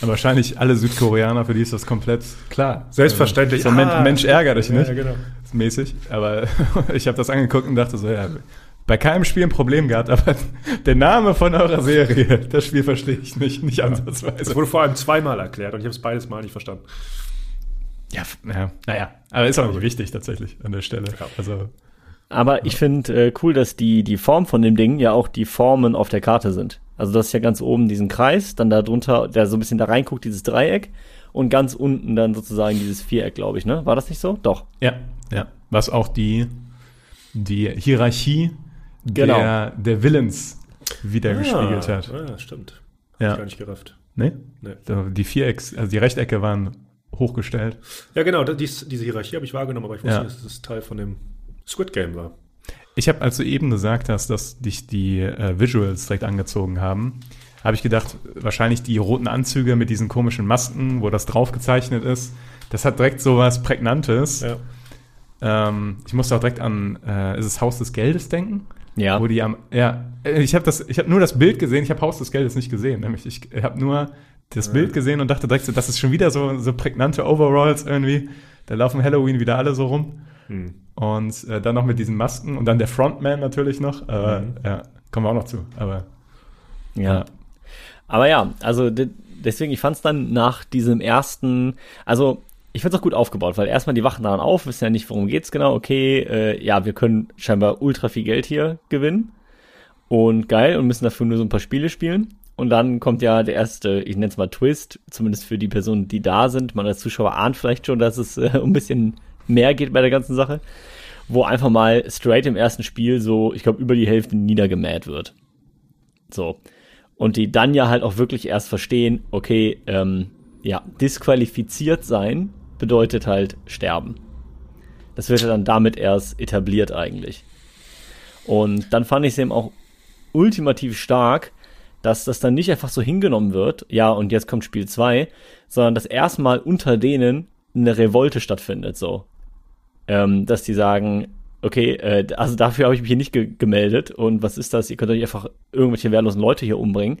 Aber wahrscheinlich alle Südkoreaner, für die ist das komplett klar. Selbstverständlich. So Ah. Mensch ärger dich Ja, nicht. ja, genau. Mäßig. Aber ich habe das angeguckt und dachte so, ja, bei keinem Spiel ein Problem gehabt, aber der Name von eurer Serie, das Spiel verstehe ich nicht, nicht Das ansatzweise. wurde vor allem zweimal erklärt und ich habe es beides Mal nicht verstanden. Ja, f- ja, naja, aber ist auch nicht wichtig tatsächlich an der Stelle. Also, Aber ich finde äh, cool, dass die, die Form von dem Ding ja auch die Formen auf der Karte sind. Also das ist ja ganz oben diesen Kreis, dann da drunter, der so ein bisschen da reinguckt, dieses Dreieck und ganz unten dann sozusagen dieses Viereck, glaube ich, ne? War das nicht so? Doch. ja, ja. Was auch die, die Hierarchie Genau. der, der Willens wiedergespiegelt hat. Ah, ja, stimmt. Ja. Gar nicht gerafft. Nee? Nee. Die Vierecks, also die Rechtecke waren hochgestellt. Ja, genau, dies, diese Hierarchie habe ich wahrgenommen, aber ich wusste Ja. nicht, dass es Teil von dem Squid Game war. Ich habe, als du eben gesagt hast, dass dich die äh, Visuals direkt angezogen haben, habe ich gedacht, wahrscheinlich die roten Anzüge mit diesen komischen Masken, wo das drauf gezeichnet ist, das hat direkt so was Prägnantes. Ja. Ähm, ich musste auch direkt an, äh, ist es Haus des Geldes denken? Ja. Wo die am, ja, ich habe das, ich habe nur das Bild gesehen, ich habe Haus des Geldes nicht gesehen, nämlich ich habe nur das Bild gesehen und dachte direkt, so, das ist schon wieder so, so prägnante Overalls irgendwie. Da laufen Halloween wieder alle so rum. Hm. Und äh, dann noch mit diesen Masken und dann der Frontman natürlich noch. Aber Mhm. ja, kommen wir auch noch zu. Aber Ja. Aber ja, also de deswegen, ich fand es dann nach diesem ersten, also ich find's auch gut aufgebaut, weil erstmal die wachen daran auf, wissen ja nicht, worum geht's genau. Okay, äh, ja, wir können scheinbar ultra viel Geld hier gewinnen und geil und müssen dafür nur so ein paar Spiele spielen. Und dann kommt ja der erste, ich nenne es mal Twist, zumindest für die Personen, die da sind. Man als Zuschauer ahnt vielleicht schon, dass es äh, ein bisschen mehr geht bei der ganzen Sache, wo einfach mal straight im ersten Spiel so, ich glaube, über die Hälfte niedergemäht wird. So. Und die dann ja halt auch wirklich erst verstehen, okay, ähm, ja, disqualifiziert sein bedeutet halt sterben. Das wird ja dann damit erst etabliert eigentlich. Und dann fand ich es eben auch ultimativ stark, dass das dann nicht einfach so hingenommen wird, ja, und jetzt kommt Spiel 2, sondern dass erstmal unter denen eine Revolte stattfindet, so. Ähm, dass die sagen, okay, äh, also dafür habe ich mich hier nicht ge gemeldet und was ist das? Ihr könnt euch einfach irgendwelche wehrlosen Leute hier umbringen.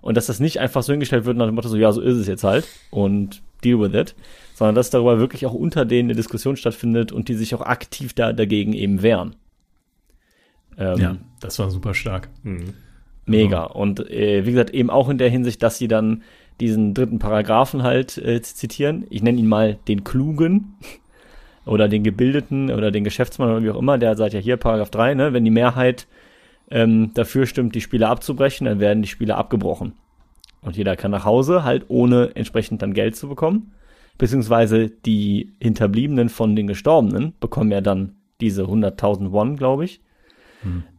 Und dass das nicht einfach so hingestellt wird nach dem Motto so, ja, so ist es jetzt halt und deal with it, sondern dass darüber wirklich auch unter denen eine Diskussion stattfindet und die sich auch aktiv da dagegen eben wehren. Ähm, ja, das war super stark. Mega. Und äh, wie gesagt, eben auch in der Hinsicht, dass sie dann diesen dritten Paragraphen halt äh, zitieren. Ich nenne ihn mal den Klugen oder den Gebildeten oder den Geschäftsmann oder wie auch immer. Der sagt ja hier, Paragraph 3, ne, wenn die Mehrheit ähm, dafür stimmt, die Spiele abzubrechen, dann werden die Spiele abgebrochen. Und jeder kann nach Hause, halt ohne entsprechend dann Geld zu bekommen. Beziehungsweise die Hinterbliebenen von den Gestorbenen bekommen ja dann diese 100.000 Won, glaube ich.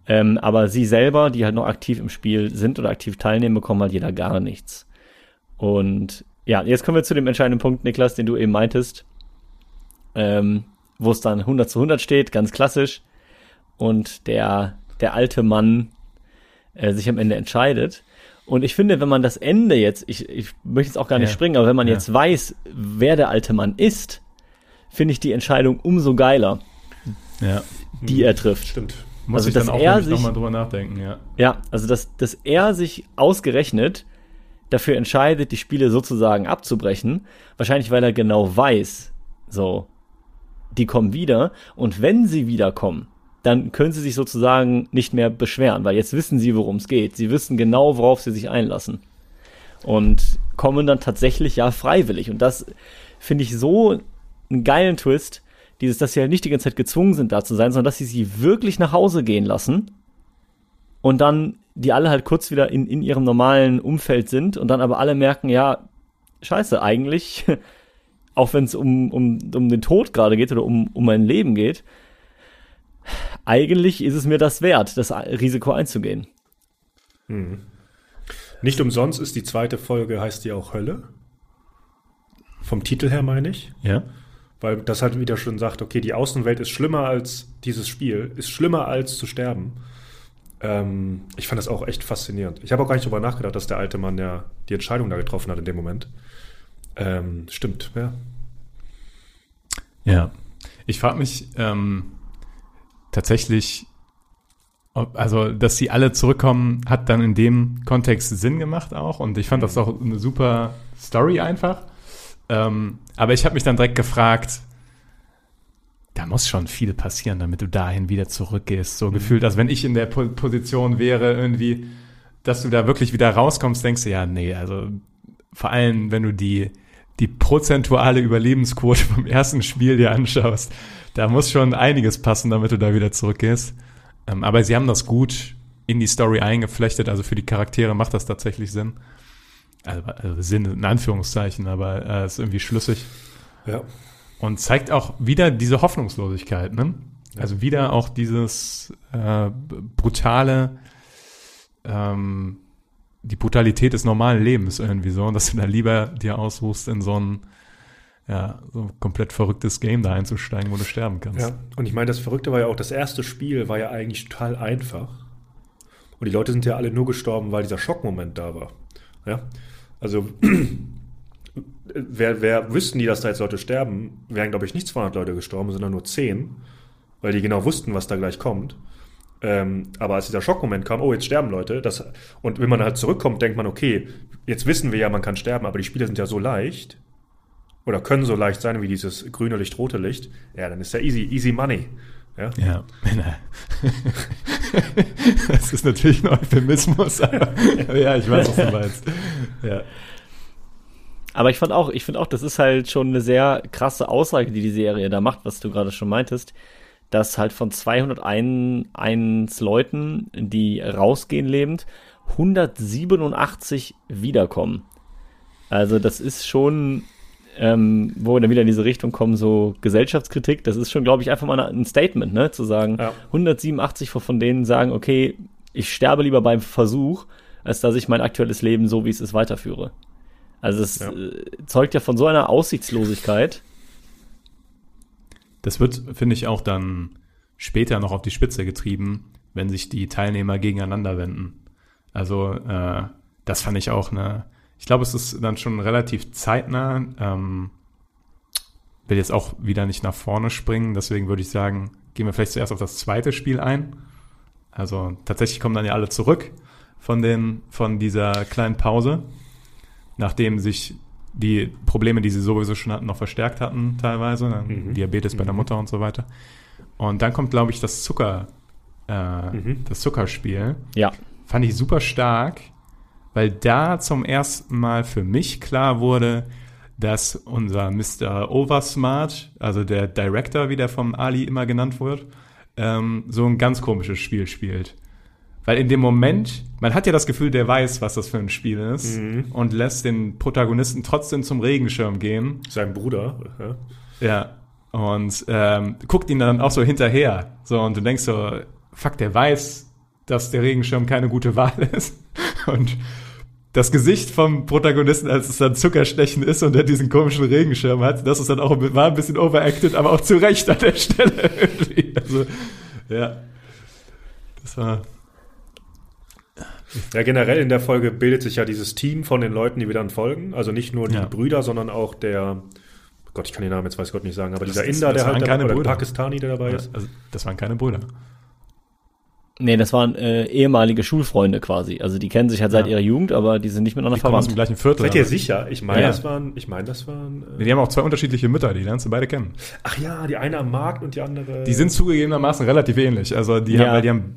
Ähm, aber sie selber, die halt noch aktiv im Spiel sind oder aktiv teilnehmen, bekommen halt jeder gar nichts. Und ja, jetzt kommen wir zu dem entscheidenden Punkt, Niklas, den du eben meintest, ähm, wo es dann 100 zu 100 steht, ganz klassisch. Und der, der alte Mann äh, sich am Ende entscheidet. Und ich finde, wenn man das Ende jetzt, ich, ich möchte jetzt auch gar nicht Ja. springen, aber wenn man Ja. jetzt weiß, wer der alte Mann ist, finde ich die Entscheidung umso geiler, Ja. die er trifft. Stimmt. Muss Also, ich dann dass auch er sich- nochmal drüber nachdenken, ja. Ja, also dass, dass er sich ausgerechnet dafür entscheidet, die Spiele sozusagen abzubrechen. Wahrscheinlich, weil er genau weiß, so, die kommen wieder. Und wenn sie wiederkommen, dann können sie sich sozusagen nicht mehr beschweren, weil jetzt wissen sie, worum es geht. Sie wissen genau, worauf sie sich einlassen. Und kommen dann tatsächlich ja freiwillig. Und das finde ich so einen geilen Twist, dieses, dass sie halt nicht die ganze Zeit gezwungen sind, da zu sein, sondern dass sie sie wirklich nach Hause gehen lassen und dann die alle halt kurz wieder in, in ihrem normalen Umfeld sind und dann aber alle merken, ja, scheiße, eigentlich, auch wenn es um, um, um den Tod gerade geht oder um, um mein Leben geht, eigentlich ist es mir das wert, das Risiko einzugehen. Nicht umsonst ist die zweite Folge, heißt die auch Hölle. Vom Titel her meine ich. Ja. Weil das halt wieder schon sagt, okay, die Außenwelt ist schlimmer als dieses Spiel, ist schlimmer als zu sterben. Ähm, ich fand das auch echt faszinierend. Ich habe auch gar nicht darüber nachgedacht, dass der alte Mann ja die Entscheidung da getroffen hat in dem Moment. Ähm, stimmt, ja. Ja. Ich frage mich ähm, tatsächlich, ob, also, dass sie alle zurückkommen, hat dann in dem Kontext Sinn gemacht auch. Und ich fand das auch eine super Story einfach. Ähm, aber ich habe mich dann direkt gefragt, da muss schon viel passieren, damit du dahin wieder zurückgehst. So gefühlt, als wenn ich in der po Position wäre, irgendwie, dass du da wirklich wieder rauskommst, denkst du, ja, nee, also vor allem, wenn du die, die prozentuale Überlebensquote vom ersten Spiel dir anschaust, da muss schon einiges passen, damit du da wieder zurückgehst. Ähm, aber sie haben das gut in die Story eingeflechtet, also für die Charaktere macht das tatsächlich Sinn. Also, also Sinn in Anführungszeichen, aber äh, ist irgendwie schlüssig. Ja. Und zeigt auch wieder diese Hoffnungslosigkeit, ne? Also wieder auch dieses äh, brutale, ähm, die Brutalität des normalen Lebens irgendwie so, dass du da lieber dir aussuchst, in so ein ja, so ein komplett verrücktes Game da einzusteigen, wo du sterben kannst. Ja, und ich meine, das Verrückte war ja auch, das erste Spiel war ja eigentlich total einfach. Und die Leute sind ja alle nur gestorben, weil dieser Schockmoment da war. Ja, also wer, wer wüssten die, dass da jetzt Leute sterben, wären, glaube ich, nicht 200 Leute gestorben, sondern nur 10, weil die genau wussten, was da gleich kommt. Ähm, aber als dieser Schockmoment kam, oh, jetzt sterben Leute, das, und wenn man halt zurückkommt, denkt man, okay, jetzt wissen wir ja, man kann sterben, aber die Spiele sind ja so leicht, oder können so leicht sein wie dieses grüne Licht, rote Licht, ja, dann ist ja easy, easy money. Ja. Ja. das ist natürlich ein Euphemismus, aber ja, ich weiß, was du meinst. Ja. Aber ich fand auch, ich finde auch, das ist halt schon eine sehr krasse Aussage, die die Serie da macht, was du gerade schon meintest, dass halt von 201 Leuten, die rausgehen lebend, 187 wiederkommen. Also das ist schon ähm, wo wir dann wieder in diese Richtung kommen, so Gesellschaftskritik, das ist schon, glaube ich, einfach mal ein Statement, ne? Zu sagen, Ja. 187 von denen sagen, okay, ich sterbe lieber beim Versuch, als dass ich mein aktuelles Leben so, wie es ist, weiterführe. Also es Ja. äh, zeugt ja von so einer Aussichtslosigkeit. Das wird, finde ich, auch dann später noch auf die Spitze getrieben, wenn sich die Teilnehmer gegeneinander wenden. Also äh, das fand ich auch eine. Ich glaube, es ist dann schon relativ zeitnah. Ähm, will jetzt auch wieder nicht nach vorne springen, deswegen würde ich sagen, gehen wir vielleicht zuerst auf das zweite Spiel ein. Also tatsächlich kommen dann ja alle zurück von den von dieser kleinen Pause, nachdem sich die Probleme, die sie sowieso schon hatten, noch verstärkt hatten teilweise, Mhm. Diabetes bei der Mhm. Mutter und so weiter. Und dann kommt, glaube ich, das Zucker, äh, Mhm. das Zuckerspiel. Ja, Fand ich super stark, weil da zum ersten Mal für mich klar wurde, dass unser Mr. Oversmart, also der Director, wie der vom Ali immer genannt wird, ähm, so ein ganz komisches Spiel spielt. Weil in dem Moment, man hat ja das Gefühl, der weiß, was das für ein Spiel ist Mhm. und lässt den Protagonisten trotzdem zum Regenschirm gehen. Sein Bruder. Ja. Ja. Und ähm, guckt ihn dann auch so hinterher. So, und du denkst so, fuck, der weiß, dass der Regenschirm keine gute Wahl ist. Und das Gesicht vom Protagonisten, als es dann Zuckerstechen ist und er diesen komischen Regenschirm hat, das ist dann auch war ein bisschen overacted, aber auch zu Recht an der Stelle irgendwie. Also, ja. Das war. Ja, generell in der Folge bildet sich ja dieses Team von den Leuten, die wir dann folgen. Also nicht nur die Ja. Brüder, sondern auch der, Gott, ich kann den Namen jetzt weiß Gott nicht sagen, aber dieser das- Inder, das der halt dabei, oder Brüder. Pakistani, der dabei ist. Also, das waren keine Brüder. nee, das waren äh, ehemalige Schulfreunde quasi. Also die kennen sich halt seit Ja. ihrer Jugend, aber die sind nicht miteinander Die kommen aus verwandt. dem gleichen Viertel. Seid ihr aber- sicher? Ich meine, Ja. das waren, ich meine, das waren. Äh, Die haben auch zwei unterschiedliche Mütter, die lernst du beide kennen. ach ja, die eine am Markt und die andere. Die sind zugegebenermaßen relativ ähnlich. Also die Ja. haben, weil die haben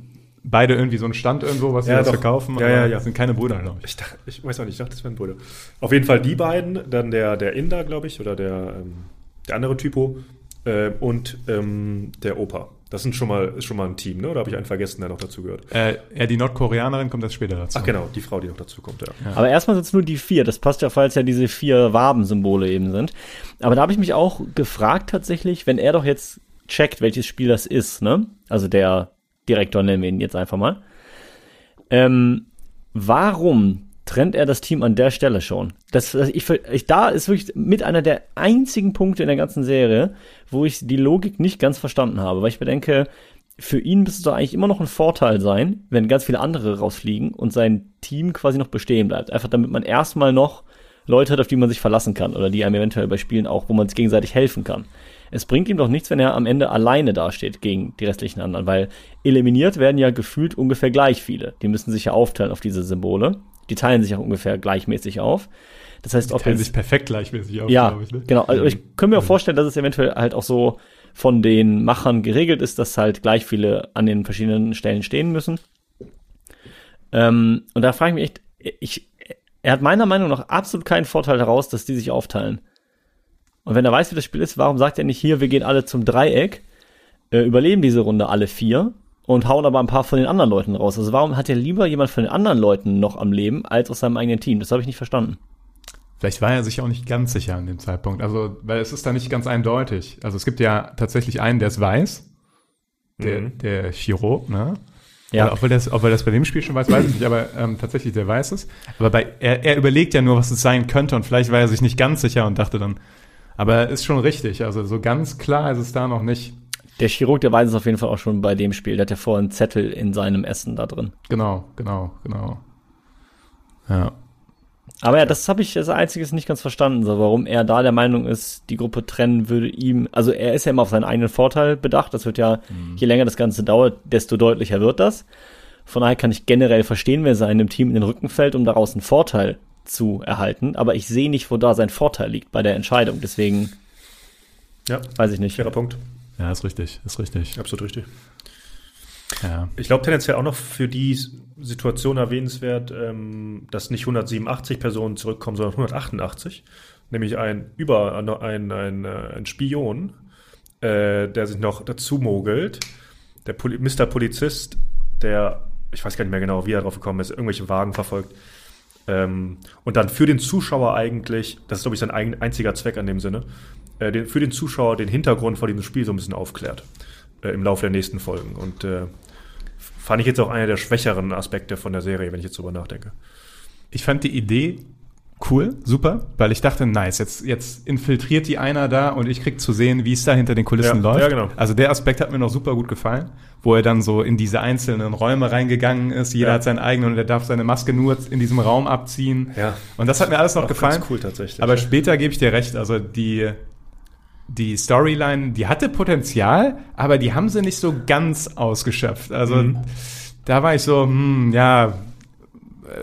beide irgendwie so einen Stand irgendwo, was sie Ja, verkaufen, Ja, aber ja, ja. sind keine Brüder, glaube ich. Ich, dachte, ich weiß auch nicht, ich dachte, das wären Brüder. Auf jeden Fall die beiden, dann der, der Inder, glaube ich, oder der, ähm, der andere Typo äh, und ähm, der Opa. Das sind schon mal, ist schon mal ein Team, ne? Oder habe ich einen vergessen, der noch dazu gehört? Äh, ja, die Nordkoreanerin kommt erst später dazu. Ach genau, die Frau, die noch dazu kommt, ja. Aber erstmal sind es nur die vier. Das passt ja, falls ja diese vier Wabensymbole eben sind. Aber da habe ich mich auch gefragt tatsächlich, wenn er doch jetzt checkt, welches Spiel das ist, ne? Also der Direktor nennen wir ihn jetzt einfach mal. Ähm, warum trennt er das Team an der Stelle schon? Das, das- ich, ich, da ist wirklich mit einer der einzigen Punkte in der ganzen Serie, wo ich die Logik nicht ganz verstanden habe, weil ich mir denke, für ihn müsste es doch eigentlich immer noch ein Vorteil sein, wenn ganz viele andere rausfliegen und sein Team quasi noch bestehen bleibt. Einfach damit man erstmal noch Leute hat, auf die man sich verlassen kann oder die einem eventuell bei Spielen auch, wo man sich gegenseitig helfen kann. Es bringt ihm doch nichts, wenn er am Ende alleine dasteht gegen die restlichen anderen, weil eliminiert werden ja gefühlt ungefähr gleich viele. Die müssen sich ja aufteilen auf diese Symbole. Die teilen sich auch ungefähr gleichmäßig auf. Das heißt, Die ob teilen jetzt- sich perfekt gleichmäßig auf, ja, glaube ich. Ne? genau. Also ich könnte mir auch vorstellen, dass es eventuell halt auch so von den Machern geregelt ist, dass halt gleich viele an den verschiedenen Stellen stehen müssen. Ähm, und da frage ich mich echt, ich, er hat meiner Meinung nach absolut keinen Vorteil daraus, dass die sich aufteilen. Und wenn er weiß, wie das Spiel ist, warum sagt er nicht hier, wir gehen alle zum Dreieck, äh, überleben diese Runde alle vier und hauen aber ein paar von den anderen Leuten raus? Also warum hat er lieber jemand von den anderen Leuten noch am Leben als aus seinem eigenen Team? Das habe ich nicht verstanden. Vielleicht war er sich auch nicht ganz sicher an dem Zeitpunkt. Also, weil es ist da nicht ganz eindeutig. Also es gibt ja tatsächlich einen, der es weiß. Der, Mhm. der Chirurg, ne? Ja. Ob er, das, ob er das bei dem Spiel schon weiß, weiß ich nicht, aber ähm, tatsächlich, der weiß es. Aber bei, er, er überlegt ja nur, was es sein könnte und vielleicht war er sich nicht ganz sicher und dachte dann, aber ist schon richtig, also so ganz klar ist es da noch nicht. Der Chirurg, der weiß es auf jeden Fall auch schon bei dem Spiel. Der hat ja vorher einen Zettel in seinem Essen da drin. Genau, genau, genau. Ja. Aber ja, das habe ich als einziges nicht ganz verstanden, so warum er da der Meinung ist, die Gruppe trennen würde ihm, also er ist ja immer auf seinen eigenen Vorteil bedacht. Das wird ja, je länger das Ganze dauert, desto deutlicher wird das. Von daher kann ich generell verstehen, wer seinem Team in den Rücken fällt, um daraus einen Vorteil zu erhalten. Aber ich sehe nicht, wo da sein Vorteil liegt bei der Entscheidung. Deswegen Ja, weiß ich nicht. fairer Punkt. Ja, ist richtig, ist richtig. Absolut richtig. Ja. Ich glaube tendenziell auch noch für die Situation erwähnenswert, ähm, dass nicht 187 Personen zurückkommen, sondern 188. Nämlich ein über ein, ein, äh, ein Spion, äh, der sich noch dazu mogelt. Der Poli Mr. Polizist, der, ich weiß gar nicht mehr genau, wie er drauf gekommen ist, irgendwelche Wagen verfolgt. Ähm, und dann für den Zuschauer eigentlich, das ist glaube ich sein einziger Zweck an dem Sinne, äh, den, für den Zuschauer den Hintergrund vor diesem Spiel so ein bisschen aufklärt äh, im Laufe der nächsten Folgen. Und äh, fand ich jetzt auch einer der schwächeren Aspekte von der Serie, wenn ich jetzt drüber nachdenke. Ich fand die Idee cool, super, weil ich dachte, nice, jetzt, jetzt infiltriert die einer da und ich krieg zu sehen, wie es da hinter den Kulissen Ja, läuft. ja, genau. Also der Aspekt hat mir noch super gut gefallen, wo er dann so in diese einzelnen Räume reingegangen ist. Jeder Ja. hat seinen eigenen und er darf seine Maske nur in diesem Raum abziehen. Ja. Und das hat mir alles noch Auch gefallen. cool tatsächlich. Aber später gebe ich dir recht, also die, die Storyline, die hatte Potenzial, aber die haben sie nicht so ganz ausgeschöpft. Also Mhm. da war ich so, hm, ja,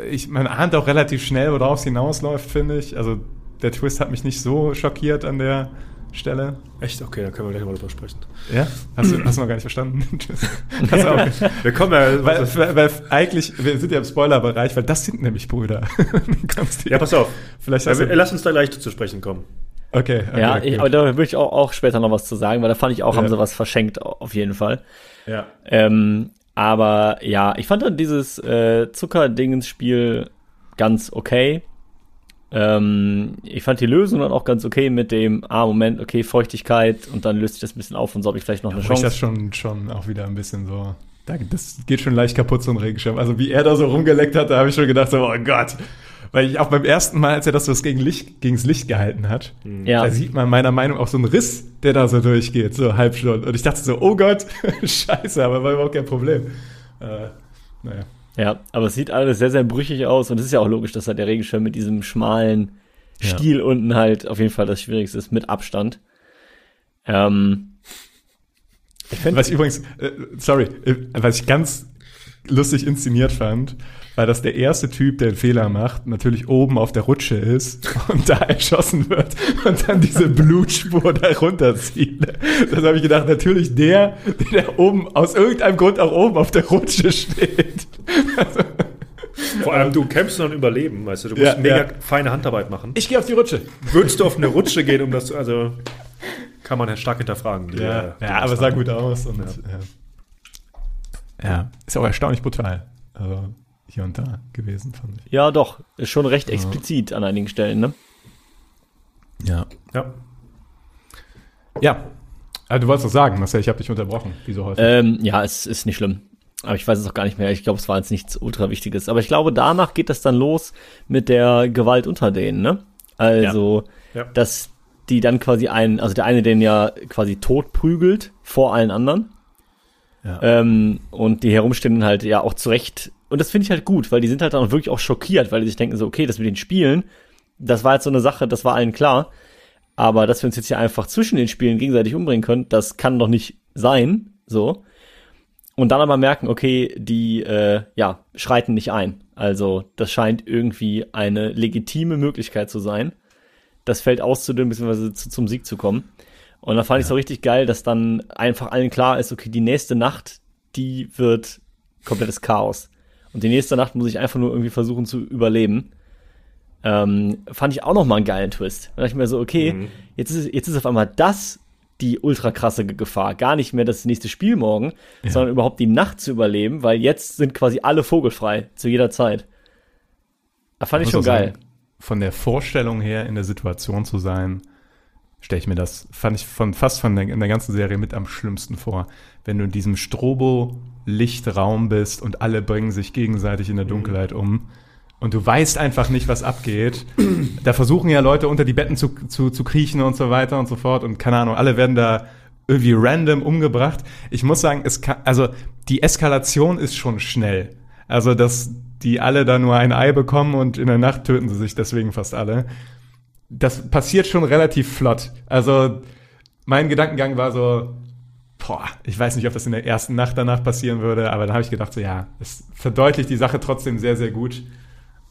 ich, man ahnt auch relativ schnell, worauf es hinausläuft, finde ich. Also der Twist hat mich nicht so schockiert an der Stelle. Echt? Okay, dann können wir gleich mal drüber sprechen. Ja? Hast du, hast du noch gar nicht verstanden? Tschüss. Pass auf. Wir kommen ja. Weil, weil, weil eigentlich, wir sind ja im Spoilerbereich, weil das sind nämlich Brüder. Ja, pass auf. Vielleicht Ja, hast wir- du, lass uns da gleich zu sprechen kommen. okay, okay. Ja, ich, gut. aber da würde ich auch, auch später noch was zu sagen, weil da fand ich auch, haben Ja. sie was verschenkt, auf jeden Fall. ja. Ähm, aber ja, ich fand dann dieses äh, Zuckerdingens-Spiel ganz okay. Ähm, ich fand die Lösung dann auch ganz okay mit dem, ah, Moment, okay, Feuchtigkeit und dann löst sich das ein bisschen auf und so habe ich vielleicht noch eine Wo ich Chance. das schon, schon auch wieder ein bisschen so. Da, das geht schon leicht kaputt, so ein Regenschirm. Also wie er da so rumgeleckt hat, da habe ich schon gedacht, so, oh Gott. Weil ich auch beim ersten Mal, als er das so gegen Licht, gegens Licht gehalten hat, Ja. da sieht man meiner Meinung nach auch so einen Riss, der da so durchgeht, so halb schon. Und ich dachte so, oh Gott, scheiße, aber war überhaupt kein Problem. Äh, naja. Ja, aber es sieht alles sehr, sehr brüchig aus und es ist ja auch logisch, dass halt der Regenschirm mit diesem schmalen Ja. Stiel unten halt auf jeden Fall das Schwierigste ist, mit Abstand. Ähm, Was ich übrigens, äh, sorry, äh, was ich ganz lustig inszeniert fand, war, dass der erste Typ, der einen Fehler macht, natürlich oben auf der Rutsche ist und da erschossen wird und dann diese Blutspur da runterzieht. Das habe ich gedacht, natürlich der, der oben aus irgendeinem Grund auch oben auf der Rutsche steht. Vor allem, du kämpfst noch ein Überleben, weißt du. Du musst Ja, mega ja. feine Handarbeit machen. Ich gehe auf die Rutsche. Würdest du auf eine Rutsche gehen, um das zu, also kann man ja stark hinterfragen. die, äh, die ja aber sah gut aus. Und, ja. ja, ist auch erstaunlich brutal. Also hier und da gewesen, fand ich. ja doch, ist schon recht explizit an einigen Stellen, ne? Ja. Ja. Ja. Also, du wolltest was sagen, Marcel, ich habe dich unterbrochen, wie so häufig. Ähm, ja, es ist nicht schlimm. Aber ich weiß es auch gar nicht mehr. Ich glaube, es war jetzt nichts ultra Wichtiges. Aber ich glaube, danach geht das dann los mit der Gewalt unter denen, ne? Also, Ja. Ja. dass die dann quasi einen, also der eine den ja quasi tot prügelt vor allen anderen. Ja. Ähm, und die herumstehenden halt ja auch zurecht. Und das finde ich halt gut, weil die sind halt dann auch wirklich auch schockiert, weil die sich denken so, okay, das mit den Spielen, das war jetzt so eine Sache, das war allen klar. Aber dass wir uns jetzt hier einfach zwischen den Spielen gegenseitig umbringen können, das kann doch nicht sein, so. Und dann aber merken, okay, die, äh, ja, schreiten nicht ein. Also, das scheint irgendwie eine legitime Möglichkeit zu sein, das Feld auszudünnen, beziehungsweise zu, zum Sieg zu kommen. Und da fand ja. ich so richtig geil, dass dann einfach allen klar ist, okay, die nächste Nacht, die wird komplettes Chaos. Und die nächste Nacht muss ich einfach nur irgendwie versuchen zu überleben. Ähm, fand ich auch noch mal einen geilen Twist. Da dachte ich mir so, okay, mhm. jetzt, ist, jetzt ist auf einmal das die ultra krasse Gefahr. Gar nicht mehr das nächste Spiel morgen, ja. sondern überhaupt die Nacht zu überleben, weil jetzt sind quasi alle vogelfrei zu jeder Zeit. Da fand ich schon geil. Sagen, von der Vorstellung her in der Situation zu sein, stelle ich mir das, fand ich von fast von der, in der ganzen Serie mit am schlimmsten vor. Wenn du in diesem Strobo-Lichtraum bist und alle bringen sich gegenseitig in der mhm. Dunkelheit um und du weißt einfach nicht, was abgeht. Da versuchen ja Leute unter die Betten zu, zu, zu kriechen und so weiter und so fort und keine Ahnung, alle werden da irgendwie random umgebracht. Ich muss sagen, es kann, also die Eskalation ist schon schnell. Also, dass die alle da nur ein Ei bekommen und in der Nacht töten sie sich deswegen fast alle. Das passiert schon relativ flott. Also, mein Gedankengang war so, boah, ich weiß nicht, ob das in der ersten Nacht danach passieren würde, aber da habe ich gedacht, so ja, es verdeutlicht die Sache trotzdem sehr, sehr gut.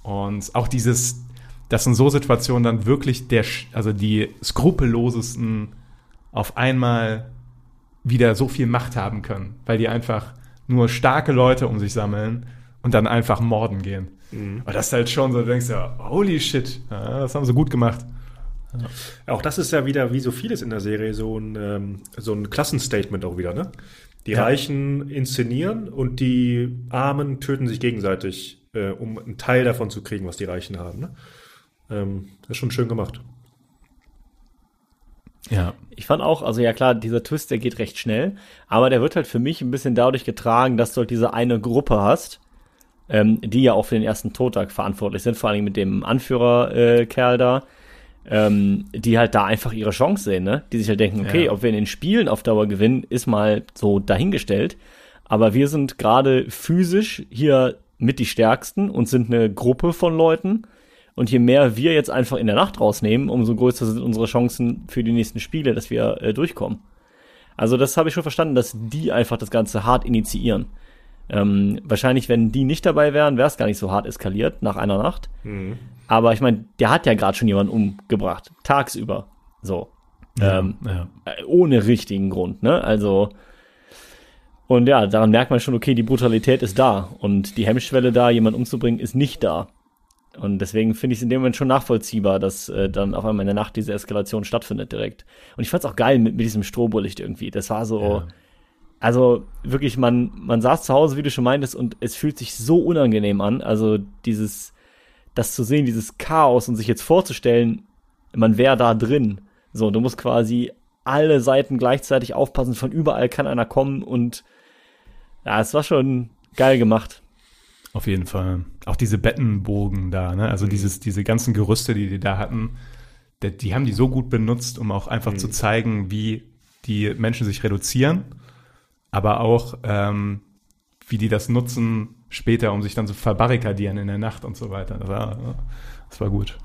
Und auch dieses, dass in so Situationen dann wirklich der, also die skrupellosesten auf einmal wieder so viel Macht haben können, weil die einfach nur starke Leute um sich sammeln und dann einfach morden gehen. Mhm. Aber das ist halt schon so, du denkst ja, holy shit, das haben sie gut gemacht. Ja. Auch das ist ja wieder, wie so vieles in der Serie, so ein, ähm, so ein Klassenstatement auch wieder, ne? Die ja. Reichen inszenieren und die Armen töten sich gegenseitig äh, um einen Teil davon zu kriegen, was die Reichen haben. Ne? Ähm, das ist schon schön gemacht. Ja. Ich fand auch, also ja klar, dieser Twist, der geht recht schnell, aber der wird halt für mich ein bisschen dadurch getragen, dass du halt diese eine Gruppe hast, ähm, die ja auch für den ersten Todtag verantwortlich sind, vor allem mit dem Anführerkerl äh, da, ähm, die halt da einfach ihre Chance sehen, ne? Die sich halt denken, okay, ja. ob wir in den Spielen auf Dauer gewinnen, ist mal so dahingestellt. Aber wir sind gerade physisch hier mit die stärksten und sind eine Gruppe von Leuten. Und je mehr wir jetzt einfach in der Nacht rausnehmen, umso größer sind unsere Chancen für die nächsten Spiele, dass wir äh, durchkommen. Also das habe ich schon verstanden, dass die einfach das Ganze hart initiieren. Ähm, wahrscheinlich, wenn die nicht dabei wären, wäre es gar nicht so hart eskaliert nach einer Nacht. Mhm. Aber ich meine, der hat ja gerade schon jemanden umgebracht, tagsüber. So. Ja, ähm, ja. Äh, ohne richtigen Grund, ne? Also und ja, daran merkt man schon, okay, die Brutalität ist da und die Hemmschwelle da, jemanden umzubringen, ist nicht da. Und deswegen finde ich es in dem Moment schon nachvollziehbar, dass äh, dann auf einmal in der Nacht diese Eskalation stattfindet direkt. Und ich fand es auch geil mit, mit diesem Strobolicht irgendwie. Das war so, ja. Also wirklich, man, man saß zu Hause, wie du schon meintest, und es fühlt sich so unangenehm an. Also dieses, das zu sehen, dieses Chaos und sich jetzt vorzustellen, man wäre da drin. So, du musst quasi alle Seiten gleichzeitig aufpassen, von überall kann einer kommen und ja, es war schon geil gemacht. Auf jeden Fall. Auch diese Bettenbogen da, ne? Also mhm. dieses, diese ganzen Gerüste, die die da hatten, die, die haben die so gut benutzt, um auch einfach mhm. zu zeigen, wie die Menschen sich reduzieren, aber auch ähm, wie die das nutzen später, um sich dann zu verbarrikadieren in der Nacht und so weiter. Das war, das war gut.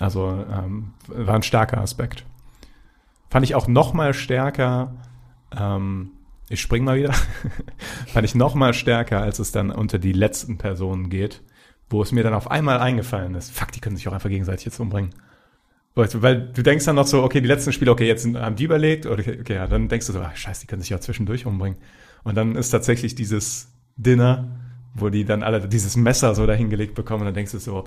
Also ähm, war ein starker Aspekt. Fand ich auch noch mal stärker, ähm, ich spring mal wieder, fand ich noch mal stärker, als es dann unter die letzten Personen geht, wo es mir dann auf einmal eingefallen ist, fuck, die können sich auch einfach gegenseitig jetzt umbringen. Weil du denkst dann noch so, okay, die letzten Spiele, okay, jetzt haben die überlegt, oder okay, ja, dann denkst du so, ach, scheiße, die können sich ja zwischendurch umbringen. Und dann ist tatsächlich dieses Dinner, wo die dann alle dieses Messer so dahingelegt bekommen und dann denkst du so,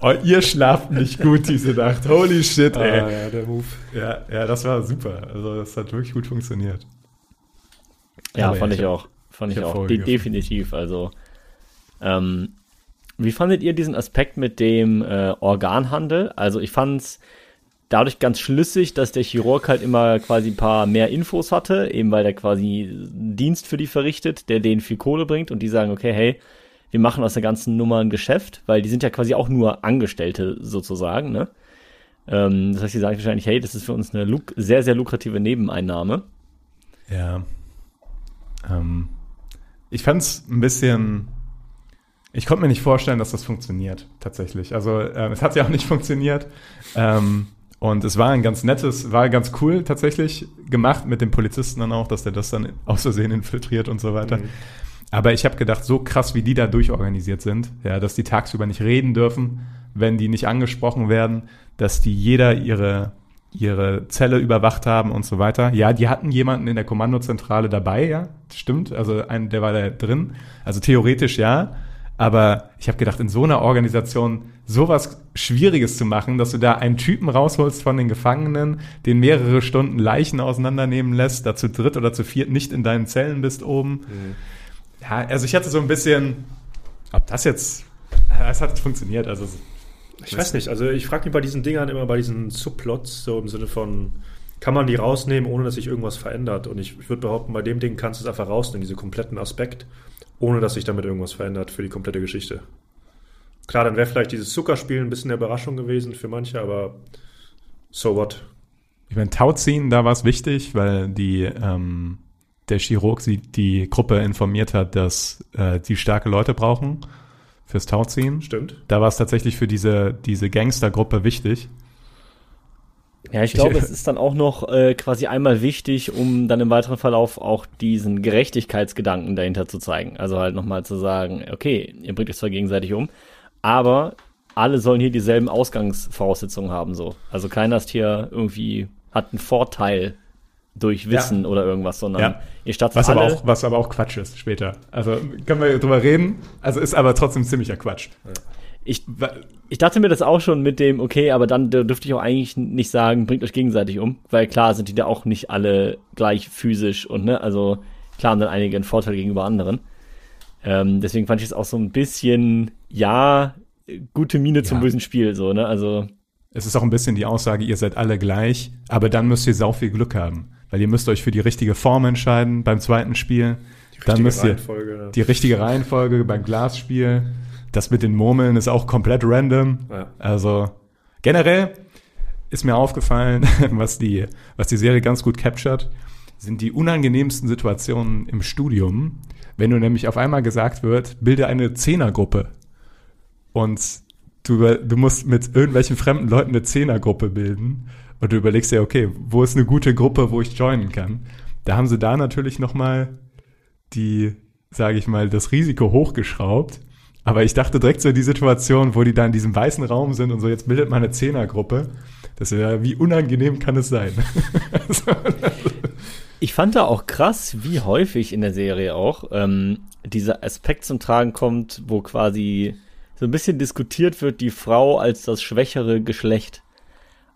oh, ihr schlaft nicht gut diese Nacht. Holy shit, ah, ey. Ah, ja, der Move. Ja, ja, das war super. Also das hat wirklich gut funktioniert. Ja, fand ich, auch. Fand ich, ich auch. De definitiv. Also, ähm, wie fandet ihr diesen Aspekt mit dem äh, Organhandel? Also ich fand's dadurch ganz schlüssig, dass der Chirurg halt immer quasi ein paar mehr Infos hatte, eben weil der quasi Dienst für die verrichtet, der denen viel Kohle bringt und die sagen, okay, hey, wir machen aus der ganzen Nummer ein Geschäft, weil die sind ja quasi auch nur Angestellte sozusagen, ne? Ähm, das heißt, die sagen wahrscheinlich, hey, das ist für uns eine sehr, sehr lukrative Nebeneinnahme. Ja. Ähm, ich fand es ein bisschen Ich konnte mir nicht vorstellen, dass das funktioniert, tatsächlich. Also äh, es hat ja auch nicht funktioniert. Ähm, und es war ein ganz nettes, war ganz cool tatsächlich gemacht mit dem Polizisten dann auch, dass der das dann aus Versehen infiltriert und so weiter. Mhm. Aber ich habe gedacht, so krass, wie die da durchorganisiert sind, ja, dass die tagsüber nicht reden dürfen, wenn die nicht angesprochen werden, dass die jeder ihre ihre Zelle überwacht haben und so weiter. Ja, die hatten jemanden in der Kommandozentrale dabei, ja, stimmt. Also ein, der war da drin. Also theoretisch ja. Aber ich habe gedacht, in so einer Organisation sowas Schwieriges zu machen, dass du da einen Typen rausholst von den Gefangenen, den mehrere Stunden Leichen auseinandernehmen lässt, da zu dritt oder zu viert nicht in deinen Zellen bist oben. Mhm. Ja, also ich hatte so ein bisschen, ob das jetzt, es hat funktioniert. Also ich weiß nicht, also ich frage mich bei diesen Dingern immer bei diesen Subplots, so im Sinne von, kann man die rausnehmen, ohne dass sich irgendwas verändert? Und ich, ich würde behaupten, bei dem Ding kannst du es einfach rausnehmen, diese kompletten Aspekt ohne dass sich damit irgendwas verändert für die komplette Geschichte. Klar, dann wäre vielleicht dieses Zuckerspiel ein bisschen eine Überraschung gewesen für manche, aber so what? Ich meine, Tauziehen, da war es wichtig, weil die, ähm, der Chirurg sie, die Gruppe informiert hat, dass äh, die starke Leute brauchen fürs Tauziehen. Stimmt. Da war es tatsächlich für diese, diese Gangstergruppe wichtig. Ja, ich glaube, es ist dann auch noch äh, quasi einmal wichtig, um dann im weiteren Verlauf auch diesen Gerechtigkeitsgedanken dahinter zu zeigen. Also halt nochmal zu sagen, okay, ihr bringt euch zwar gegenseitig um, aber alle sollen hier dieselben Ausgangsvoraussetzungen haben, so. Also keiner ist hier irgendwie, hat einen Vorteil durch Wissen ja. oder irgendwas, sondern ja. ihr startet was alle. Aber auch, was aber auch Quatsch ist später. Also können wir drüber reden, also ist aber trotzdem ziemlicher Quatsch. Ich, ich dachte mir das auch schon mit dem, okay, aber dann dürfte ich auch eigentlich nicht sagen, bringt euch gegenseitig um, weil klar sind die da auch nicht alle gleich physisch und ne, also klar haben dann einige einen Vorteil gegenüber anderen. Ähm, deswegen fand ich es auch so ein bisschen, ja, gute Miene ja. zum bösen Spiel, so, ne, also. Es ist auch ein bisschen die Aussage, ihr seid alle gleich, aber dann müsst ihr sau viel Glück haben, weil ihr müsst euch für die richtige Form entscheiden beim zweiten Spiel. Dann müsst ihr die richtige Reihenfolge beim Glasspiel das mit den Murmeln ist auch komplett random. Ja. Also generell ist mir aufgefallen, was die, was die Serie ganz gut captured, sind die unangenehmsten Situationen im Studium, wenn du nämlich auf einmal gesagt wird, bilde eine Zehnergruppe. Und du, du musst mit irgendwelchen fremden Leuten eine Zehnergruppe bilden. Und du überlegst dir, okay, wo ist eine gute Gruppe, wo ich joinen kann? Da haben sie da natürlich nochmal die, sage ich mal, das Risiko hochgeschraubt aber ich dachte direkt so in die Situation, wo die da in diesem weißen Raum sind und so, jetzt bildet man eine Zehnergruppe. Das wäre, wie unangenehm kann es sein? ich fand da auch krass, wie häufig in der Serie auch ähm, dieser Aspekt zum Tragen kommt, wo quasi so ein bisschen diskutiert wird, die Frau als das schwächere Geschlecht.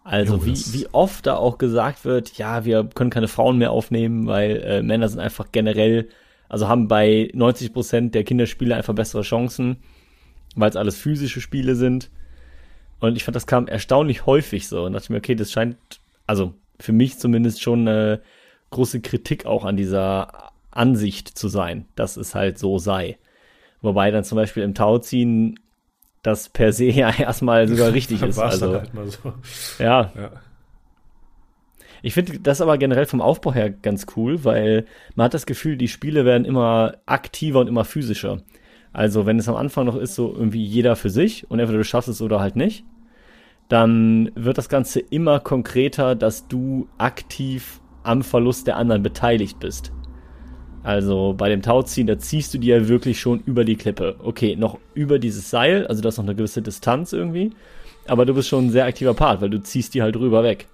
Also jo, wie, wie oft da auch gesagt wird, ja, wir können keine Frauen mehr aufnehmen, weil äh, Männer sind einfach generell also haben bei 90 Prozent der Kinderspiele einfach bessere Chancen, weil es alles physische Spiele sind. Und ich fand, das kam erstaunlich häufig so. Und dachte mir, okay, das scheint, also für mich zumindest schon eine große Kritik auch an dieser Ansicht zu sein, dass es halt so sei. Wobei dann zum Beispiel im Tauziehen das per se ja erstmal sogar richtig ist. Also, halt so. ja. ja. Ich finde das aber generell vom Aufbau her ganz cool, weil man hat das Gefühl, die Spiele werden immer aktiver und immer physischer. Also wenn es am Anfang noch ist, so irgendwie jeder für sich und entweder du schaffst es oder halt nicht, dann wird das Ganze immer konkreter, dass du aktiv am Verlust der anderen beteiligt bist. Also bei dem Tauziehen, da ziehst du dir ja wirklich schon über die Klippe. Okay, noch über dieses Seil, also das ist noch eine gewisse Distanz irgendwie, aber du bist schon ein sehr aktiver Part, weil du ziehst die halt drüber weg.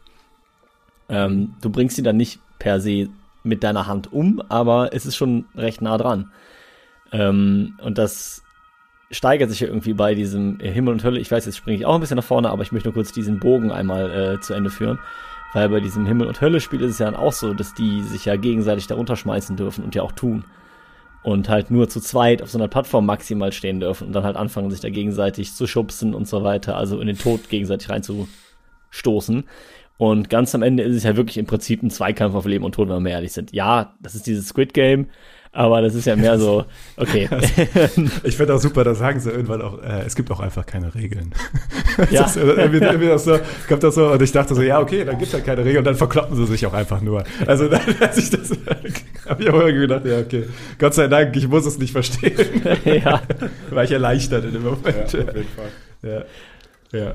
Ähm, du bringst sie dann nicht per se mit deiner Hand um, aber es ist schon recht nah dran. Ähm, und das steigert sich ja irgendwie bei diesem Himmel und Hölle. Ich weiß, jetzt springe ich auch ein bisschen nach vorne, aber ich möchte nur kurz diesen Bogen einmal äh, zu Ende führen. Weil bei diesem Himmel- und Hölle-Spiel ist es ja dann auch so, dass die sich ja gegenseitig da runterschmeißen dürfen und ja auch tun. Und halt nur zu zweit auf so einer Plattform maximal stehen dürfen und dann halt anfangen, sich da gegenseitig zu schubsen und so weiter, also in den Tod gegenseitig reinzustoßen. Und ganz am Ende ist es ja wirklich im Prinzip ein Zweikampf auf Leben und Tod, wenn wir ehrlich sind. Ja, das ist dieses Squid Game, Aber das ist ja mehr so, okay. Ich finde auch super, da sagen sie irgendwann auch, äh, es gibt auch einfach keine Regeln. Ja. Das irgendwie, irgendwie das so, kommt das so, und ich dachte so, ja, okay, dann gibt es halt keine Regeln und dann verkloppen sie sich auch einfach nur. Also dann, als ich das, habe ich auch irgendwie gedacht, ja, okay, Gott sei Dank, ich muss es nicht verstehen. ja. War ich erleichtert in dem Moment. Ja, auf jeden Fall. Ja. ja.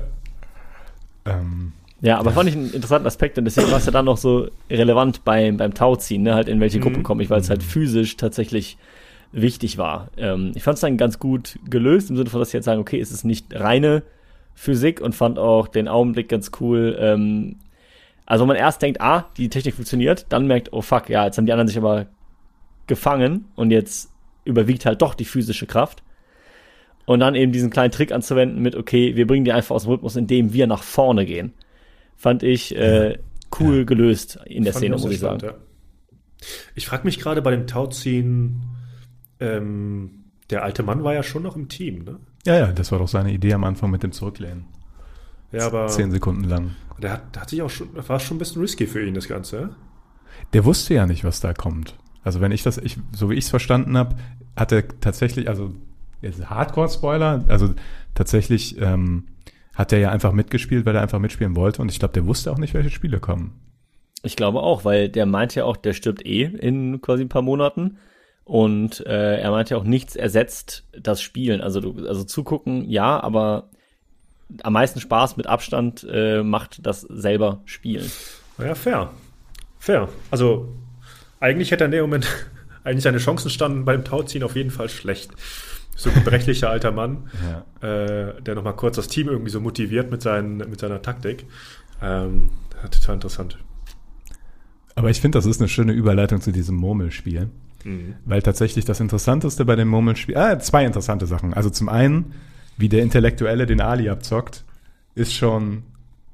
Ähm, Ja, aber fand ich einen interessanten Aspekt und deswegen war es ja dann noch so relevant beim, beim Tauziehen, ne, halt in welche Gruppe komme ich, weil es halt physisch tatsächlich wichtig war. Ähm, ich fand es dann ganz gut gelöst, im Sinne von, dass sie jetzt sagen, okay, es ist nicht reine Physik und fand auch den Augenblick ganz cool. Ähm, also wenn man erst denkt, ah, die Technik funktioniert, dann merkt, oh fuck, ja, jetzt haben die anderen sich aber gefangen und jetzt überwiegt halt doch die physische Kraft. Und dann eben diesen kleinen Trick anzuwenden mit, okay, wir bringen die einfach aus dem Rhythmus, indem wir nach vorne gehen. Fand ich äh, cool gelöst in der Fand Szene, muss ich sagen. spannend, ja. Ich frage mich gerade bei dem Tauziehen, ähm, der alte Mann war ja schon noch im Team, ne? ja, ja, das war doch seine Idee am Anfang mit dem Zurücklehnen. Ja, aber Zehn Sekunden lang. der hat, der hat sich auch schon, war schon ein bisschen risky für ihn, das Ganze. ja? Der wusste ja nicht, was da kommt. Also wenn ich das, ich, so wie ich es verstanden habe, hat er tatsächlich, also jetzt Hardcore-Spoiler, also tatsächlich ähm, hat er ja einfach mitgespielt, weil er einfach mitspielen wollte und ich glaube, der wusste auch nicht, welche Spiele kommen. Ich glaube auch, weil der meint ja auch, der stirbt eh in quasi ein paar Monaten. Und äh, er meint ja auch, nichts ersetzt das Spielen. Also, du, also zugucken, ja, aber am meisten Spaß mit Abstand äh, macht das selber Spielen. Naja, fair. Fair. Also, eigentlich hätte er in dem Moment, eigentlich seine Chancen standen beim Tauziehen auf jeden Fall schlecht. So ein gebrechlicher alter Mann, äh, der nochmal kurz das Team irgendwie so motiviert mit, seinen, mit seiner Taktik. Ähm, total interessant. Aber ich finde, das ist eine schöne Überleitung zu diesem Murmelspiel. Weil tatsächlich das Interessanteste bei dem Murmelspiel, ah, zwei interessante Sachen. Also zum einen, wie der Intellektuelle den Ali abzockt, ist schon,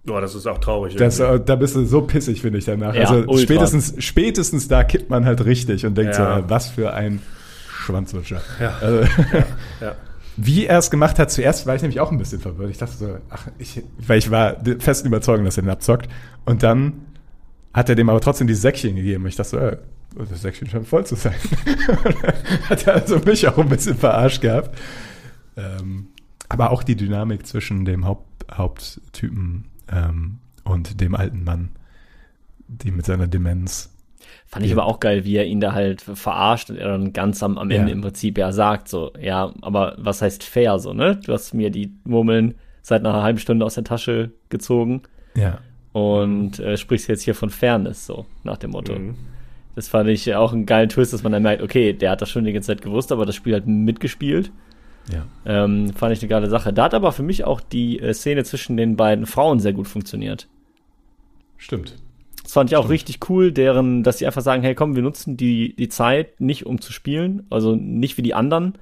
Boah, das ist auch traurig. das, äh, da bist du so pissig, finde ich danach. Ja, also ultra. spätestens, spätestens da kippt man halt richtig und denkt Ja. so, äh, was für ein Schwanzlutscher. Ja. Also, ja. Wie er es gemacht hat, zuerst war ich nämlich auch ein bisschen verwirrt. Ich dachte so, ach, ich, weil ich war der festen Überzeugung, dass er den abzockt. Und dann hat er dem aber trotzdem die Säckchen gegeben. Ich dachte so, äh, das Säckchen scheint voll zu sein. hat er also mich auch ein bisschen verarscht gehabt. Ähm, aber auch die Dynamik zwischen dem Haupt, Haupttypen ähm, und dem alten Mann, die mit seiner Demenz. Fand ich Ja. aber auch geil, wie er ihn da halt verarscht und er dann ganz am, am Ende Ja. im Prinzip ja sagt, so, ja, aber was heißt fair so, ne? Du hast mir die Murmeln seit einer halben Stunde aus der Tasche gezogen Ja. und äh, sprichst jetzt hier von Fairness, so, nach dem Motto. Mhm. Das fand ich auch einen geilen Twist, dass man dann merkt, okay, der hat das schon die ganze Zeit gewusst, aber das Spiel hat mitgespielt. Ja. Ähm, fand ich eine geile Sache. Da hat aber für mich auch die äh, Szene zwischen den beiden Frauen sehr gut funktioniert. Stimmt. Das fand ich auch richtig cool, deren, dass sie einfach sagen, hey komm, wir nutzen die, die Zeit nicht um zu spielen, also nicht wie die anderen.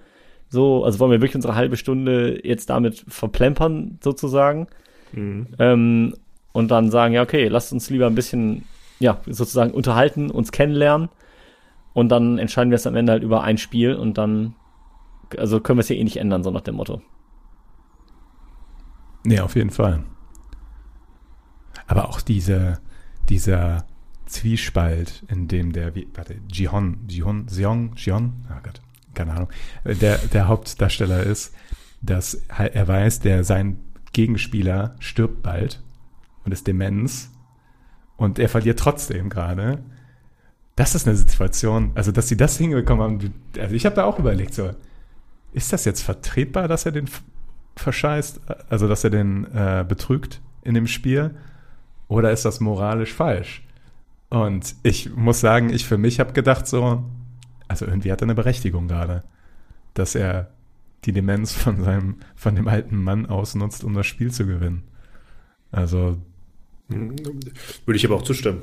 So, also wollen wir wirklich unsere halbe Stunde jetzt damit verplempern, sozusagen. Ähm, und dann sagen, ja, okay, lasst uns lieber ein bisschen, ja, sozusagen unterhalten, uns kennenlernen. Und dann entscheiden wir es am Ende halt über ein Spiel und dann, also können wir es ja eh nicht ändern, so nach dem Motto. Nee, auf jeden Fall. Aber auch diese, dieser Zwiespalt, in dem der, warte, Jihon, Jihon, Seong, Jion, oh Gott, keine Ahnung, der, der Hauptdarsteller ist, dass er weiß, der sein Gegenspieler stirbt bald und ist Demenz und er verliert trotzdem gerade. Das ist eine Situation, also dass sie das hingekommen haben, also ich habe da auch überlegt, so, ist das jetzt vertretbar, dass er den verscheißt, also dass er den äh, betrügt in dem Spiel, oder ist das moralisch falsch? Und ich muss sagen, ich für mich habe gedacht so, also irgendwie hat er eine Berechtigung gerade, dass er die Demenz von seinem, von dem alten Mann ausnutzt, um das Spiel zu gewinnen. Also, Würde ich aber auch zustimmen.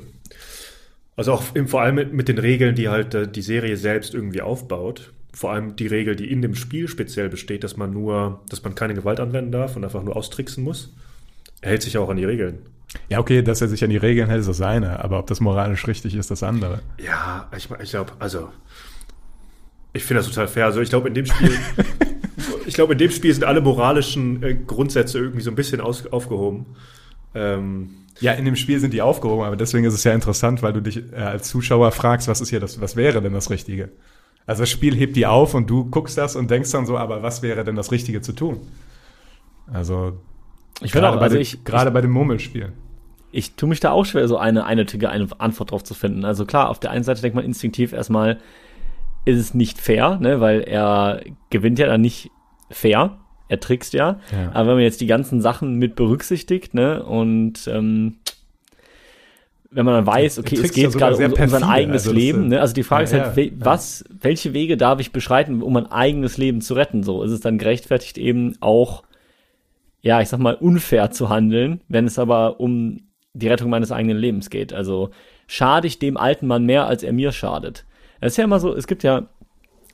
Also auch im, vor allem mit, mit den Regeln, die halt äh, die Serie selbst irgendwie aufbaut. Vor allem die Regel, die in dem Spiel speziell besteht, dass man nur, dass man keine Gewalt anwenden darf und einfach nur austricksen muss. Er hält sich auch an die Regeln. Ja, okay, dass er sich an die Regeln hält, ist das eine, aber ob das moralisch richtig ist, das andere. Ja, ich, ich glaube, also ich finde das total fair. Also ich glaube, in dem Spiel, ich glaube, in dem Spiel sind alle moralischen äh, Grundsätze irgendwie so ein bisschen aus, aufgehoben. Ähm, Ja, in dem Spiel sind die aufgehoben, aber deswegen ist es ja interessant, weil du dich äh, als Zuschauer fragst, was ist hier das, was wäre denn das Richtige? Also das Spiel hebt die auf und du guckst das und denkst dann so, aber was wäre denn das Richtige zu tun? Also Ich finde auch, gerade bei, also den- ich, gerade bei dem Murmelspiel. Ich tue mich da auch schwer, so eine eindeutige eine Antwort drauf zu finden. Also klar, auf der einen Seite denkt man instinktiv erstmal, ist es nicht fair, ne, weil er gewinnt ja dann nicht fair, er trickst ja. Ja. Aber wenn man jetzt die ganzen Sachen mit berücksichtigt, ne, und ähm, wenn man dann weiß, okay, es geht gerade um, um sein eigenes also Leben, ne? Also die Frage ist ja, halt, ja, was, welche Wege darf ich beschreiten, um mein eigenes Leben zu retten? So ist es dann gerechtfertigt eben auch, ja, ich sag mal, unfair zu handeln, wenn es aber um die Rettung meines eigenen Lebens geht. Also schade ich dem alten Mann mehr, als er mir schadet. Es ist ja immer so, es gibt ja,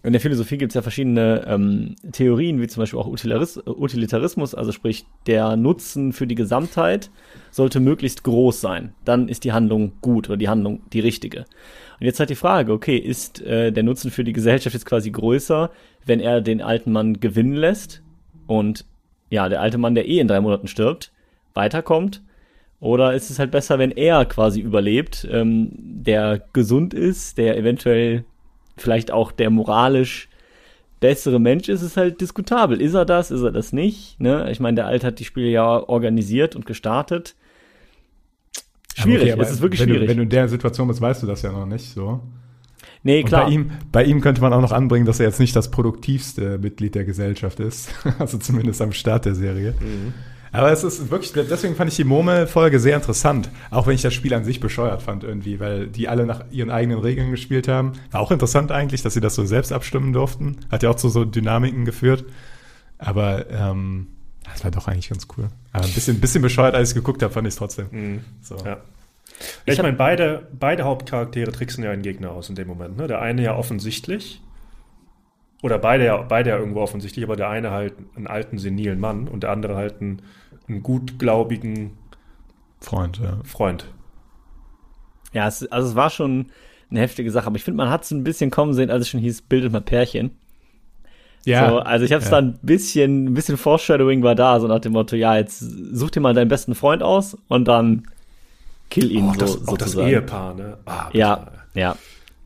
in der Philosophie gibt es ja verschiedene ähm, Theorien, wie zum Beispiel auch Utilitaris Utilitarismus, also sprich, der Nutzen für die Gesamtheit sollte möglichst groß sein. Dann ist die Handlung gut oder die Handlung die richtige. Und jetzt halt die Frage, okay, ist äh, der Nutzen für die Gesellschaft jetzt quasi größer, wenn er den alten Mann gewinnen lässt und ja, der alte Mann, der eh in drei Monaten stirbt, weiterkommt? Oder ist es halt besser, wenn er quasi überlebt, ähm, der gesund ist, der eventuell vielleicht auch der moralisch bessere Mensch ist, ist halt diskutabel. Ist er das, ist er das nicht? Ne? Ich meine, der Alte hat die Spiele ja organisiert und gestartet. Schwierig, Okay, aber es ist wirklich wenn schwierig. Du, wenn du in der Situation bist, weißt du das ja noch nicht so. nee, klar. bei ihm, bei ihm könnte man auch noch anbringen, dass er jetzt nicht das produktivste Mitglied der Gesellschaft ist. also zumindest am Start der Serie. Mhm. Aber es ist wirklich, deswegen fand ich die Murmel-Folge sehr interessant. Auch wenn ich das Spiel an sich bescheuert fand irgendwie, weil die alle nach ihren eigenen Regeln gespielt haben. War auch interessant eigentlich, dass sie das so selbst abstimmen durften. Hat ja auch zu so Dynamiken geführt. Aber ähm, das war doch eigentlich ganz cool. Aber ein bisschen, bisschen bescheuert, als ich geguckt habe, fand ich es trotzdem. So. Ja. Ja, ich meine, beide, beide Hauptcharaktere tricksen ja einen Gegner aus in dem Moment. Ne? Der eine ja offensichtlich, oder beide ja, beide ja irgendwo offensichtlich, aber der eine halt einen alten, senilen Mann und der andere halt einen, einen gutgläubigen Freund, ja. Freund. Ja, es, also es war schon eine heftige Sache, aber ich finde, man hat es ein bisschen kommen sehen, als es schon hieß, bildet mal Pärchen. So, also ich habe es ja. dann ein bisschen, ein bisschen Foreshadowing war da, so nach dem Motto, ja, jetzt such dir mal deinen besten Freund aus und dann kill ihn Auch so, das, auch das sozusagen. Ehepaar, ne? Ah, Ja, ja.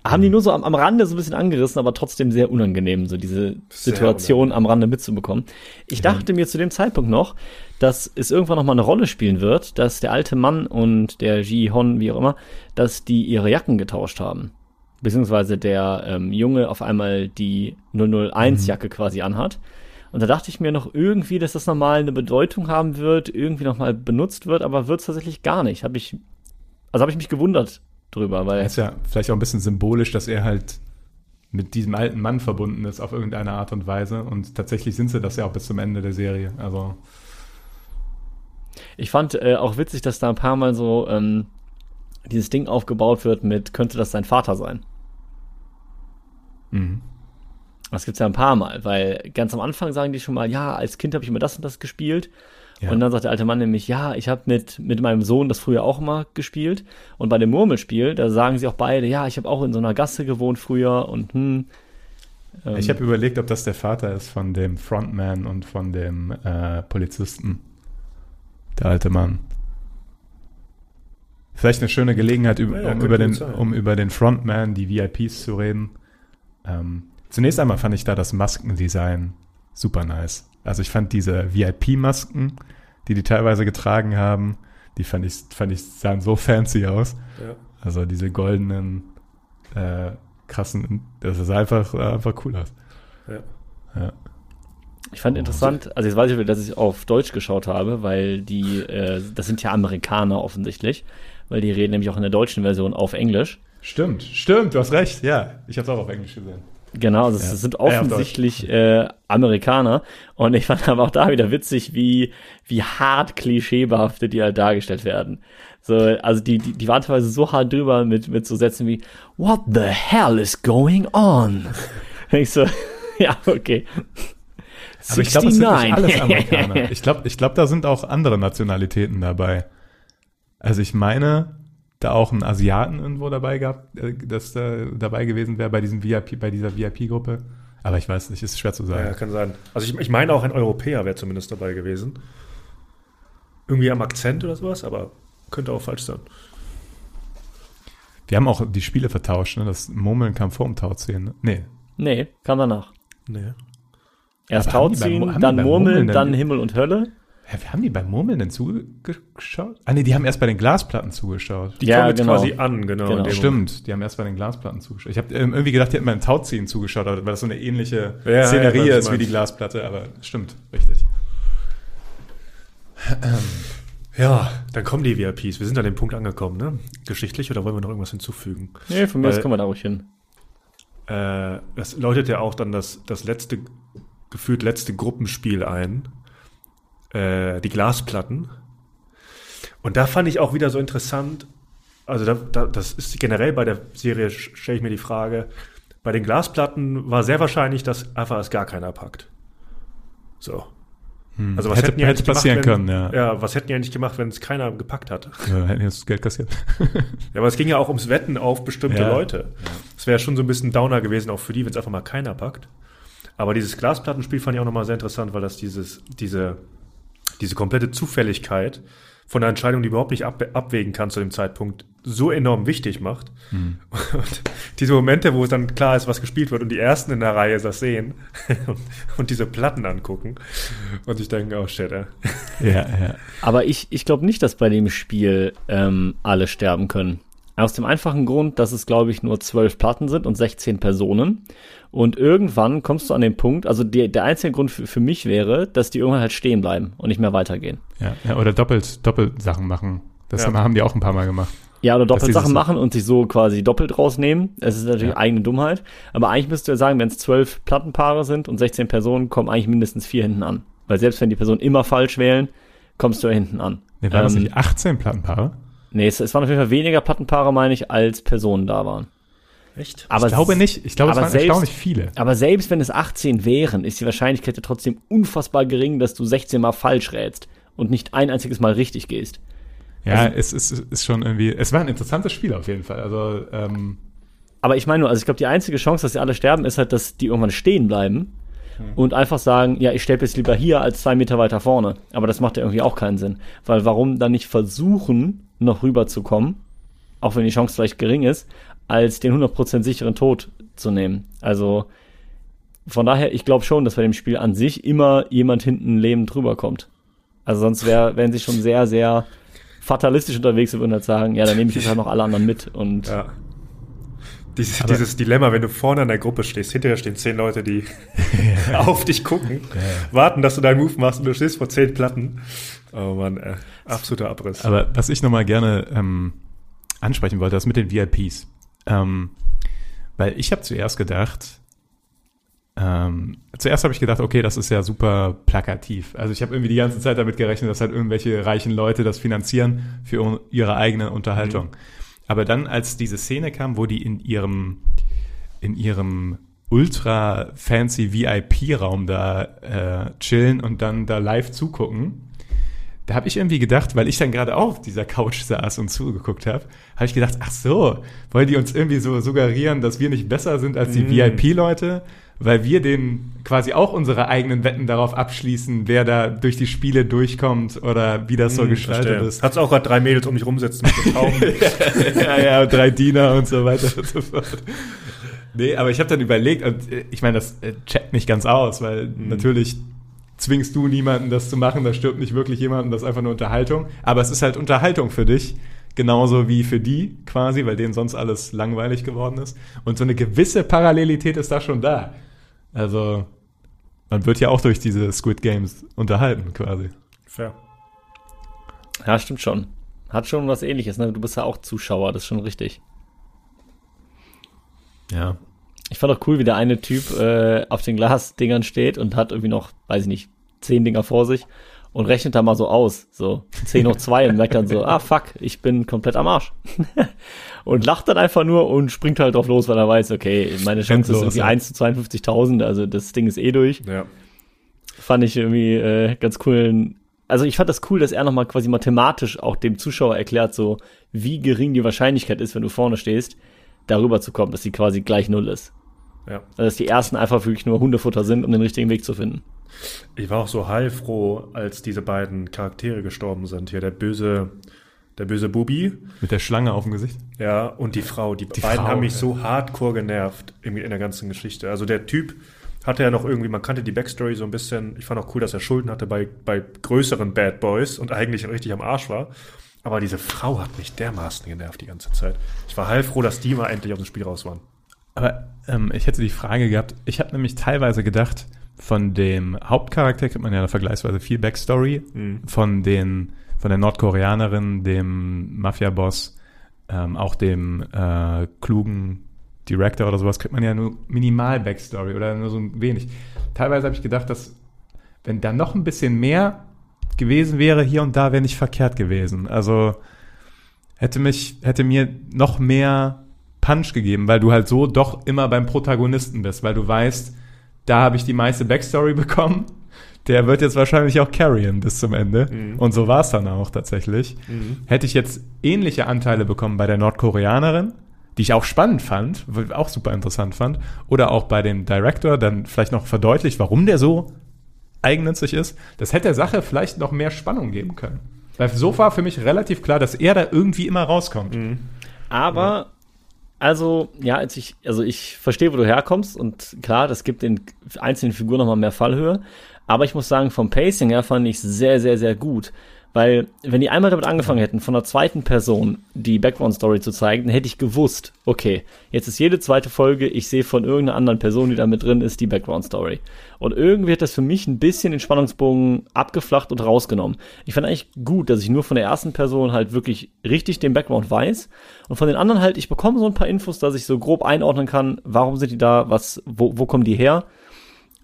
Haben die nur so am, am Rande so ein bisschen angerissen, aber trotzdem sehr unangenehm, so diese Sehr Situation unangenehm. am Rande mitzubekommen. Ich dachte mir zu dem Zeitpunkt noch, dass es irgendwann noch mal eine Rolle spielen wird, dass der alte Mann und der Ji Hon, wie auch immer, dass die ihre Jacken getauscht haben. Beziehungsweise der ähm, Junge auf einmal die 001-Jacke quasi anhat. Und da dachte ich mir noch irgendwie, dass das nochmal eine Bedeutung haben wird, irgendwie nochmal benutzt wird, aber wird es tatsächlich gar nicht. Habe ich, also habe ich mich gewundert drüber, weil ist ja vielleicht auch ein bisschen symbolisch, dass er halt mit diesem alten Mann verbunden ist auf irgendeine Art und Weise. Und tatsächlich sind sie das ja auch bis zum Ende der Serie. Also Ich fand äh, auch witzig, dass da ein paar Mal so ähm, dieses Ding aufgebaut wird mit, könnte das sein Vater sein? mhm. Das gibt's ja ein paar Mal, weil ganz am Anfang sagen die schon mal, ja, als Kind habe ich immer das und das gespielt. Ja. Und dann sagt der alte Mann nämlich, ja, ich habe mit, mit meinem Sohn das früher auch mal gespielt. Und bei dem Murmelspiel, da sagen sie auch beide, ja, ich habe auch in so einer Gasse gewohnt früher und hm. ähm, ich habe überlegt, ob das der Vater ist von dem Frontman und von dem äh, Polizisten. Der alte Mann. Vielleicht eine schöne Gelegenheit, Ja, ja, um, könnte über den, sein. um über den Frontman, die VIPs zu reden. Ähm, zunächst einmal fand ich da das Maskendesign super nice. Also ich fand diese VIP-Masken, die die teilweise getragen haben, die fand ich, fand ich sahen so fancy aus. Ja. Also diese goldenen, äh, krassen, das ist einfach, einfach cool aus. Ja. Ja. Ich fand interessant, also jetzt weiß ich dass ich auf Deutsch geschaut habe, weil die, äh, das sind ja Amerikaner offensichtlich, weil die reden nämlich auch in der deutschen Version auf Englisch. Stimmt, stimmt, du hast recht, ja. Ich habe es auch auf Englisch gesehen. Genau, also Ja. es sind offensichtlich äh, Amerikaner. Und ich fand aber auch da wieder witzig, wie, wie hart klischeebehaftet die halt dargestellt werden. So, also die, die, die waren teilweise so hart drüber mit, mit so Sätzen wie What the hell is going on? Und ich so, ja, okay. Aber ich glaube, es sind nicht alles 69. Amerikaner. Ich glaube, ich glaub, da sind auch andere Nationalitäten dabei. Also ich meine, da auch ein Asiaten irgendwo dabei gehabt, äh, dass da dabei gewesen wäre bei diesem VIP, bei dieser VIP-Gruppe. Aber ich weiß nicht, ist schwer zu Ja, sagen. kann sein. Also ich, ich meine auch ein Europäer wäre zumindest dabei gewesen. Irgendwie am Akzent oder sowas, aber könnte auch falsch sein. Wir haben auch die Spiele vertauscht, ne? Das Murmeln kam vor dem Tau 10. Ne? Nee, Nee, kam danach. Nee. Erst Aber beim Tauziehen, dann Murmeln, Murmeln dann Himmel und Hölle. Hä, wir haben die beim Murmeln denn zugeschaut? Ah nee, die haben erst bei den Glasplatten zugeschaut. Die Ja, kommen jetzt genau. quasi an, genau. Genau. Stimmt, die haben erst bei den Glasplatten zugeschaut. Ich habe ähm, irgendwie gedacht, die hätten beim Tauziehen zugeschaut, weil das so eine ähnliche Ja, ja, Szenerie weiß, ist wie die. Glasplatte, aber stimmt, richtig. Ja, dann kommen die VIPs. Wir sind an dem Punkt angekommen, ne? Geschichtlich oder wollen wir noch irgendwas hinzufügen? Nee, von mir aus kommen wir da ruhig hin. Äh, das läutet ja auch dann das, das letzte, gefühlt letzte Gruppenspiel ein. Äh, die Glasplatten. Und da fand ich auch wieder so interessant, also da, da, das ist generell bei der Serie, stelle ich mir die Frage, bei den Glasplatten war sehr wahrscheinlich, dass einfach es gar keiner packt. So. Also was Hätte- hätten die hätte gemacht, passieren wenn, können, ja. ja. was hätten die eigentlich gemacht, wenn es keiner gepackt hat? Ja, hätten jetzt Geld kassiert. Ja, aber es ging ja auch ums Wetten auf bestimmte Ja. Leute. Es wäre schon so ein bisschen Downer gewesen, auch für die, wenn es einfach mal keiner packt. Aber dieses Glasplattenspiel fand ich auch nochmal sehr interessant, weil das dieses, diese, diese komplette Zufälligkeit von einer Entscheidung, die überhaupt nicht ab, abwägen kann zu dem Zeitpunkt, so enorm wichtig macht. Hm. Und diese Momente, wo es dann klar ist, was gespielt wird und die Ersten in der Reihe das sehen und, und diese Platten angucken und ich denke, oh shit, ey. ja, ja. Aber ich, ich glaube nicht, dass bei dem Spiel ähm, alle sterben können. Aus dem einfachen Grund, dass es, glaube ich, nur zwölf Platten sind und 16 Personen. Und irgendwann kommst du an den Punkt, also die, der einzige Grund für, für mich wäre, dass die irgendwann halt stehen bleiben und nicht mehr weitergehen. ja, ja oder doppelt, doppelt Sachen machen. Das Ja. haben die auch ein paar Mal gemacht. Ja, oder doppelt Sachen machen und sich so quasi doppelt rausnehmen. Es ist natürlich Ja. eigene Dummheit. Aber eigentlich müsst ihr sagen, wenn es zwölf Plattenpaare sind und 16 Personen, kommen eigentlich mindestens vier hinten an. Weil selbst wenn die Personen immer falsch wählen, kommst du ja hinten an. Nee, waren das Ähm, nicht 18 Plattenpaare? Nee, es, es waren auf jeden Fall weniger Plattenpaare, meine ich, als Personen da waren. Echt? Aber ich glaube nicht. Ich glaube, es aber waren selbst- erstaunlich viele. Aber selbst wenn es 18 wären, ist die Wahrscheinlichkeit ja trotzdem unfassbar gering, dass du 16 Mal falsch rätst und nicht ein einziges Mal richtig gehst. Ja, Also- es ist, ist schon irgendwie. Es war ein interessantes Spiel auf jeden Fall. Also, ähm, Aber ich meine nur, also ich glaube, die einzige Chance, dass sie alle sterben, ist halt, dass die irgendwann stehen bleiben und einfach sagen, ja, ich sterbe jetzt lieber hier als zwei Meter weiter vorne. Aber das macht ja irgendwie auch keinen Sinn. Weil warum dann nicht versuchen, noch rüberzukommen, auch wenn die Chance vielleicht gering ist, als den 100% sicheren Tod zu nehmen. Also von daher, ich glaube schon, dass bei dem Spiel an sich immer jemand hinten lebend rüberkommt. Also sonst wär, wären sie schon sehr, sehr fatalistisch unterwegs und würden halt sagen, ja, dann nehme ich jetzt halt noch alle anderen mit und Ja. Dieses, dieses Dilemma, wenn du vorne an der Gruppe stehst, hinterher stehen zehn Leute, die auf dich gucken, warten, dass du deinen Move machst und du stehst vor zehn Platten. Oh Mann, äh, absoluter Abriss. aber was ich nochmal gerne ähm, ansprechen wollte, das mit den VIPs. Ähm, weil ich habe zuerst gedacht, ähm, zuerst habe ich gedacht, okay, das ist ja super plakativ. Also ich habe irgendwie die ganze Zeit damit gerechnet, dass halt irgendwelche reichen Leute das finanzieren für ihre eigene Unterhaltung. Aber dann, als diese Szene kam, wo die in ihrem, in ihrem ultra fancy VIP-Raum da äh, chillen und dann da live zugucken, da habe ich irgendwie gedacht, weil ich dann gerade auch auf dieser Couch saß und zugeguckt habe, habe ich gedacht, ach so, wollen die uns irgendwie so suggerieren, dass wir nicht besser sind als die Mm. VIP-Leute, weil wir denen quasi auch unsere eigenen Wetten darauf abschließen, wer da durch die Spiele durchkommt oder wie das so Hm, gestaltet verstehe. ist. Hat's auch gerade drei Mädels um mich rumsitzen mit Tauben. ja, ja, und drei Diener und so weiter und so fort. Nee, aber ich habe dann überlegt, und äh, ich meine, das äh, checkt nicht ganz aus, weil natürlich zwingst du niemanden, das zu machen, da stirbt nicht wirklich jemanden, das ist einfach nur Unterhaltung. Aber es ist halt Unterhaltung für dich, genauso wie für die quasi, weil denen sonst alles langweilig geworden ist. Und so eine gewisse Parallelität ist da schon da. Also, man wird ja auch durch diese Squid Games unterhalten quasi. Fair. Ja, stimmt schon. Hat schon was ähnliches, ne? Du bist ja auch Zuschauer, das ist schon richtig. Ja. Ich fand auch cool, wie der eine Typ äh, auf den Glasdingern steht und hat irgendwie noch, weiß ich nicht, zehn Dinger vor sich und rechnet da mal so aus, so 10 hoch 2 und merkt dann so, ah fuck, ich bin komplett am Arsch. und lacht dann einfach nur und springt halt drauf los, weil er weiß, okay, meine Chance ist los, irgendwie ja. 1 zu 52.000, also das Ding ist eh durch. Ja. Fand ich irgendwie äh, ganz cool. Also ich fand das cool, dass er nochmal quasi mathematisch auch dem Zuschauer erklärt, so wie gering die Wahrscheinlichkeit ist, wenn du vorne stehst, darüber zu kommen, dass sie quasi gleich null ist. Ja. Also dass die ersten einfach wirklich nur Hundefutter sind, um den richtigen Weg zu finden. Ich war auch so heilfroh, als diese beiden Charaktere gestorben sind. Hier der böse der böse Bubi. Mit der Schlange auf dem Gesicht. Ja, und die Frau. Die, beiden Frau, haben mich ja. so hardcore genervt irgendwie in der ganzen Geschichte. Also der Typ hatte ja noch irgendwie, man kannte die Backstory so ein bisschen. Ich fand auch cool, dass er Schulden hatte bei, bei größeren Bad Boys und eigentlich richtig am Arsch war. Aber diese Frau hat mich dermaßen genervt die ganze Zeit. Ich war heilfroh, dass die mal endlich aus dem Spiel raus waren. Aber ähm, ich hätte die Frage gehabt, ich habe nämlich teilweise gedacht, von dem Hauptcharakter kriegt man ja vergleichsweise viel Backstory, von den von der Nordkoreanerin, dem Mafia-Boss, ähm, auch dem äh, klugen Director oder sowas, kriegt man ja nur minimal Backstory oder nur so ein wenig. Teilweise habe ich gedacht, dass wenn da noch ein bisschen mehr gewesen wäre, hier und da wäre nicht verkehrt gewesen. Also hätte mich, hätte mir noch mehr Punch gegeben, weil du halt so doch immer beim Protagonisten bist, weil du weißt, da habe ich die meiste Backstory bekommen. Der wird jetzt wahrscheinlich auch carryen bis zum Ende. Und so war es dann auch tatsächlich. Hätte ich jetzt ähnliche Anteile bekommen bei der Nordkoreanerin, die ich auch spannend fand, auch super interessant fand, oder auch bei dem Director, dann vielleicht noch verdeutlicht, warum der so eigennützig ist, das hätte der Sache vielleicht noch mehr Spannung geben können. Weil so war für mich relativ klar, dass er da irgendwie immer rauskommt. Aber, also, ja, als ich, also ich verstehe, wo du herkommst und klar, das gibt den einzelnen Figuren nochmal mehr Fallhöhe. Aber ich muss sagen, vom Pacing her fand ich sehr, sehr, sehr gut. Weil, wenn die einmal damit angefangen hätten, von einer zweiten Person die Background-Story zu zeigen, dann hätte ich gewusst, okay, jetzt ist jede zweite Folge, ich sehe von irgendeiner anderen Person, die da mit drin ist, die Background-Story. Und irgendwie hat das für mich ein bisschen den Spannungsbogen abgeflacht und rausgenommen. Ich fand eigentlich gut, dass ich nur von der ersten Person halt wirklich richtig den Background weiß. Und von den anderen halt, ich bekomme so ein paar Infos, dass ich so grob einordnen kann, warum sind die da, was, wo, wo kommen die her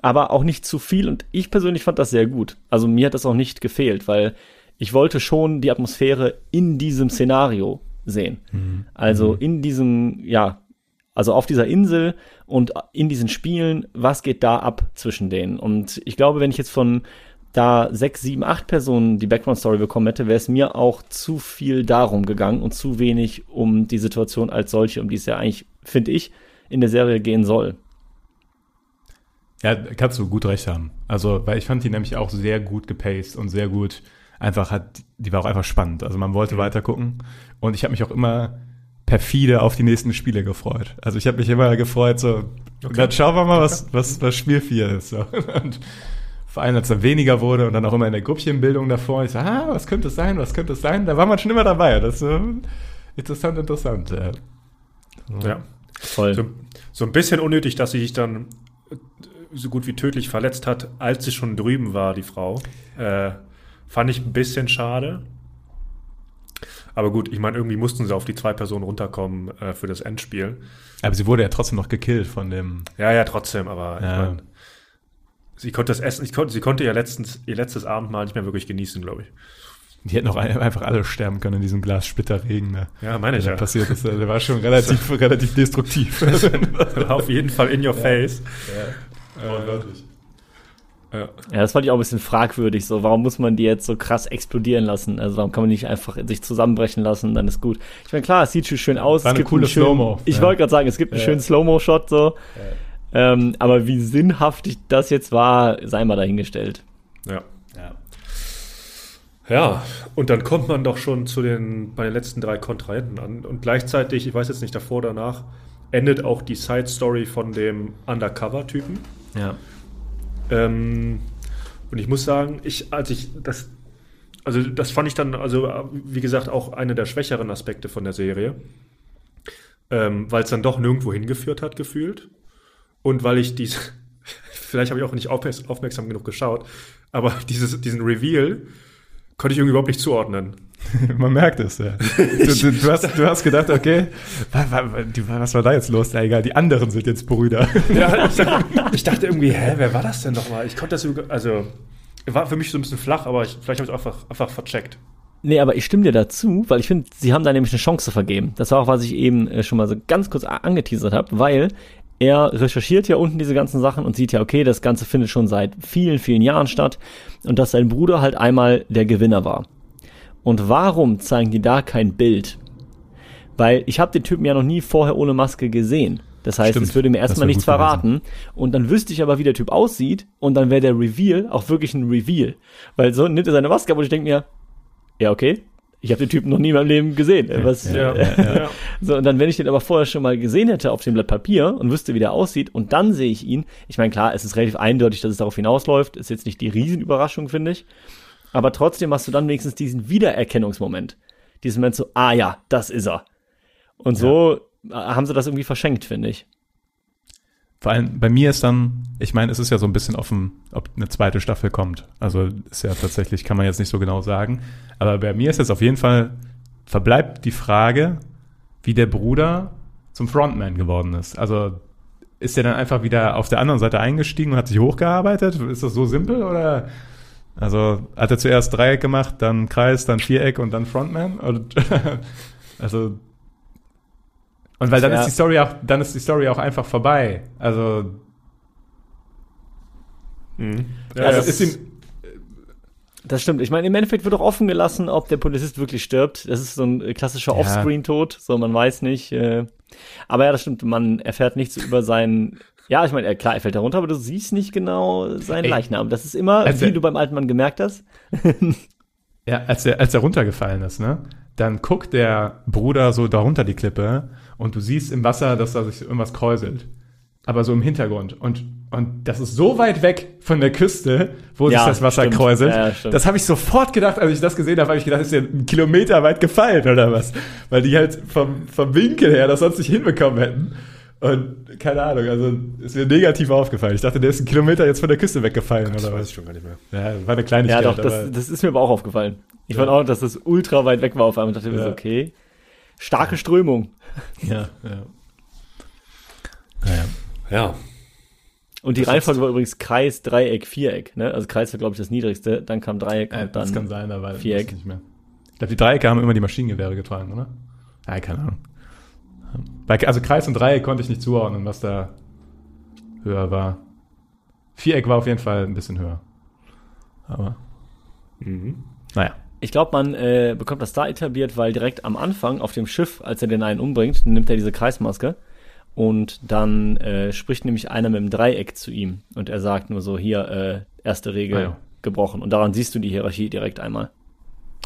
aber auch nicht zu viel und ich persönlich fand das sehr gut. Also mir hat das auch nicht gefehlt, weil ich wollte schon die Atmosphäre in diesem Szenario sehen. Also in diesem, ja, also auf dieser Insel und in diesen Spielen, was geht da ab zwischen denen? Und ich glaube, wenn ich jetzt von da sechs, sieben, acht Personen die Background-Story bekommen hätte, wäre es mir auch zu viel darum gegangen und zu wenig um die Situation als solche, um die es ja eigentlich, finde ich, in der Serie gehen soll. Ja, kannst du gut recht haben. Also, weil ich fand die nämlich auch sehr gut gepaced und sehr gut einfach hat, die war auch einfach spannend. Also man wollte weiter gucken und ich habe mich auch immer perfide auf die nächsten Spiele gefreut. Also ich habe mich immer gefreut, so, dann schauen wir mal, was, was, was Spiel 4 ist. So. Und vor allem, als es dann weniger wurde und dann auch immer in der Gruppchenbildung davor, ich so, ah, was könnte es sein, was könnte es sein? Da war man schon immer dabei. Das ist äh, interessant, interessant. Ja. Ja. Voll. So, so ein bisschen unnötig, dass sie sich dann äh, so gut wie tödlich verletzt hat, als sie schon drüben war, die Frau. Äh, fand ich ein bisschen schade. Aber gut, ich meine, irgendwie mussten sie auf die zwei Personen runterkommen äh, für das Endspiel. Aber sie wurde ja trotzdem noch gekillt von dem. Ja, ja, trotzdem, aber ich Ja. mein, sie konnte das Essen, ich konnte, sie konnte ihr, letztens, ihr letztes Abendmahl nicht mehr wirklich genießen, glaube ich. Die hätten auch ein- einfach alle sterben können in diesem Glas Splitterregen. Ne? Ja, meine ich ja. passiert ist. Der war schon relativ, relativ destruktiv. Auf jeden Fall in your face. Wortwörtlich. Ja. Ja, das fand ich auch ein bisschen fragwürdig. So, warum muss man die jetzt so krass explodieren lassen? Also, warum kann man die nicht einfach in sich zusammenbrechen lassen? Dann ist gut. Ich meine, klar, es sieht schon schön aus. War es eine gibt coole einen schönen- Slow-Mo. Ich Ja. wollte gerade sagen, es gibt einen Ja. schönen Slow-Mo-Shot so. Ähm, aber wie sinnhaftig das jetzt war, sei mal dahingestellt. Ja. Ja. Ja, und dann kommt man doch schon zu den, bei den letzten drei Kontrahenten an. Und gleichzeitig, ich weiß jetzt nicht davor, danach, endet auch die Side-Story von dem Undercover-Typen. Ja. Ähm, und ich muss sagen, ich, als ich das, also das fand ich dann, also wie gesagt, auch einer der schwächeren Aspekte von der Serie, ähm, weil es dann doch nirgendwo hingeführt hat, gefühlt. Und weil ich dies, vielleicht habe ich auch nicht aufmerks- aufmerksam genug geschaut, aber dieses, diesen Reveal konnte ich irgendwie überhaupt nicht zuordnen. Man merkt es, ja. Du, du, du, hast, du hast gedacht, okay, was war da jetzt los? Ja, egal, die anderen sind jetzt Brüder. Ja, ich, dachte, ich dachte irgendwie, hä, wer war das denn nochmal? Ich konnte das, über- also, war für mich so ein bisschen flach, aber ich, vielleicht habe ich es einfach, einfach vercheckt. Nee, aber ich stimme dir dazu, weil ich finde, sie haben da nämlich eine Chance vergeben. Das war auch, was ich eben äh, schon mal so ganz kurz angeteasert habe, weil er recherchiert ja unten diese ganzen Sachen und sieht ja, okay, das Ganze findet schon seit vielen, vielen Jahren statt und dass sein Bruder halt einmal der Gewinner war. Und warum zeigen die da kein Bild? Weil ich habe den Typen ja noch nie vorher ohne Maske gesehen. Das heißt, Stimmt, es würde mir erstmal nichts gut gewesen. verraten. Und dann wüsste ich aber, wie der Typ aussieht. Und dann wäre der Reveal auch wirklich ein Reveal. Weil so nimmt er seine Maske ab und ich denke mir, ja, okay. Ich habe den Typen noch nie in meinem Leben gesehen. Was, Ja, äh, ja. So, und dann, wenn ich den aber vorher schon mal gesehen hätte auf dem Blatt Papier und wüsste, wie der aussieht, und dann sehe ich ihn, ich meine, klar, es ist relativ eindeutig, dass es darauf hinausläuft, ist jetzt nicht die Riesenüberraschung, finde ich. Aber trotzdem hast du dann wenigstens diesen Wiedererkennungsmoment. Diesen Moment so, ah ja, das ist er. Und so äh, haben sie das irgendwie verschenkt, finde ich. Vor allem bei mir ist dann, ich meine, es ist ja so ein bisschen offen, ob eine zweite Staffel kommt. Also ist ja tatsächlich, kann man jetzt nicht so genau sagen. Aber bei mir ist jetzt auf jeden Fall, verbleibt die Frage, wie der Bruder zum Frontman geworden ist. Also ist er dann einfach wieder auf der anderen Seite eingestiegen und hat sich hochgearbeitet? Ist das so simpel oder? Also hat er zuerst Dreieck gemacht, dann Kreis, dann Viereck und dann Frontman? Und, also und weil dann Ja. ist die Story auch, dann ist die Story auch einfach vorbei. Also Ja, also das ist ihm, Das stimmt. Ich meine, im Endeffekt wird auch offen gelassen, ob der Polizist wirklich stirbt. Das ist so ein äh, klassischer Ja. Offscreen-Tod. So, man weiß nicht. Äh, aber ja, das stimmt. Man erfährt nichts über seinen. Ja, ich meine, äh, klar, er fällt darunter, aber du siehst nicht genau seinen Ey. Leichnam. Das ist immer, wie du beim alten Mann gemerkt hast. Ja, als er, als er runtergefallen ist, ne? Dann guckt der Bruder so darunter die Klippe und du siehst im Wasser, dass da sich irgendwas kräuselt. Aber so im Hintergrund. Und, und das ist so weit weg von der Küste, wo Ja, sich das Wasser stimmt. kräuselt. Ja, das habe ich sofort gedacht, als ich das gesehen habe, habe ich gedacht, ist ja ein Kilometer weit gefallen oder was? Weil die halt vom, vom Winkel her das sonst nicht hinbekommen hätten. Und keine Ahnung, also ist mir negativ aufgefallen. Ich dachte, der ist ein Kilometer jetzt von der Küste weggefallen das oder weiß was? ich schon gar nicht mehr. Ja, war eine Kleinigkeit. Ja, doch, das, das ist mir aber auch aufgefallen. Ich fand auch, dass das ultra weit weg war auf einmal. Ich dachte mir Ja. so, okay. Starke Strömung. ja, ja. Naja. Ja. Und die Reihenfolge war übrigens Kreis, Dreieck, Viereck. Ne? Also Kreis war, glaube ich, das niedrigste. Dann kam Dreieck Äh, und das dann. kann sein, aber Viereck. nicht mehr. Ich glaube, die Dreiecke haben immer die Maschinengewehre getragen, oder? Ja, keine Ahnung. Bei, also Kreis und Dreieck konnte ich nicht zuordnen, was da höher war. Viereck war auf jeden Fall ein bisschen höher. Aber, Mhm. naja. Ich glaube, man äh, bekommt das da etabliert, weil direkt am Anfang auf dem Schiff, als er den einen umbringt, nimmt er diese Kreismaske und dann äh, spricht nämlich einer mit dem Dreieck zu ihm und er sagt nur so, hier, äh, erste Regel Ah, ja. gebrochen. Und daran siehst du die Hierarchie direkt einmal.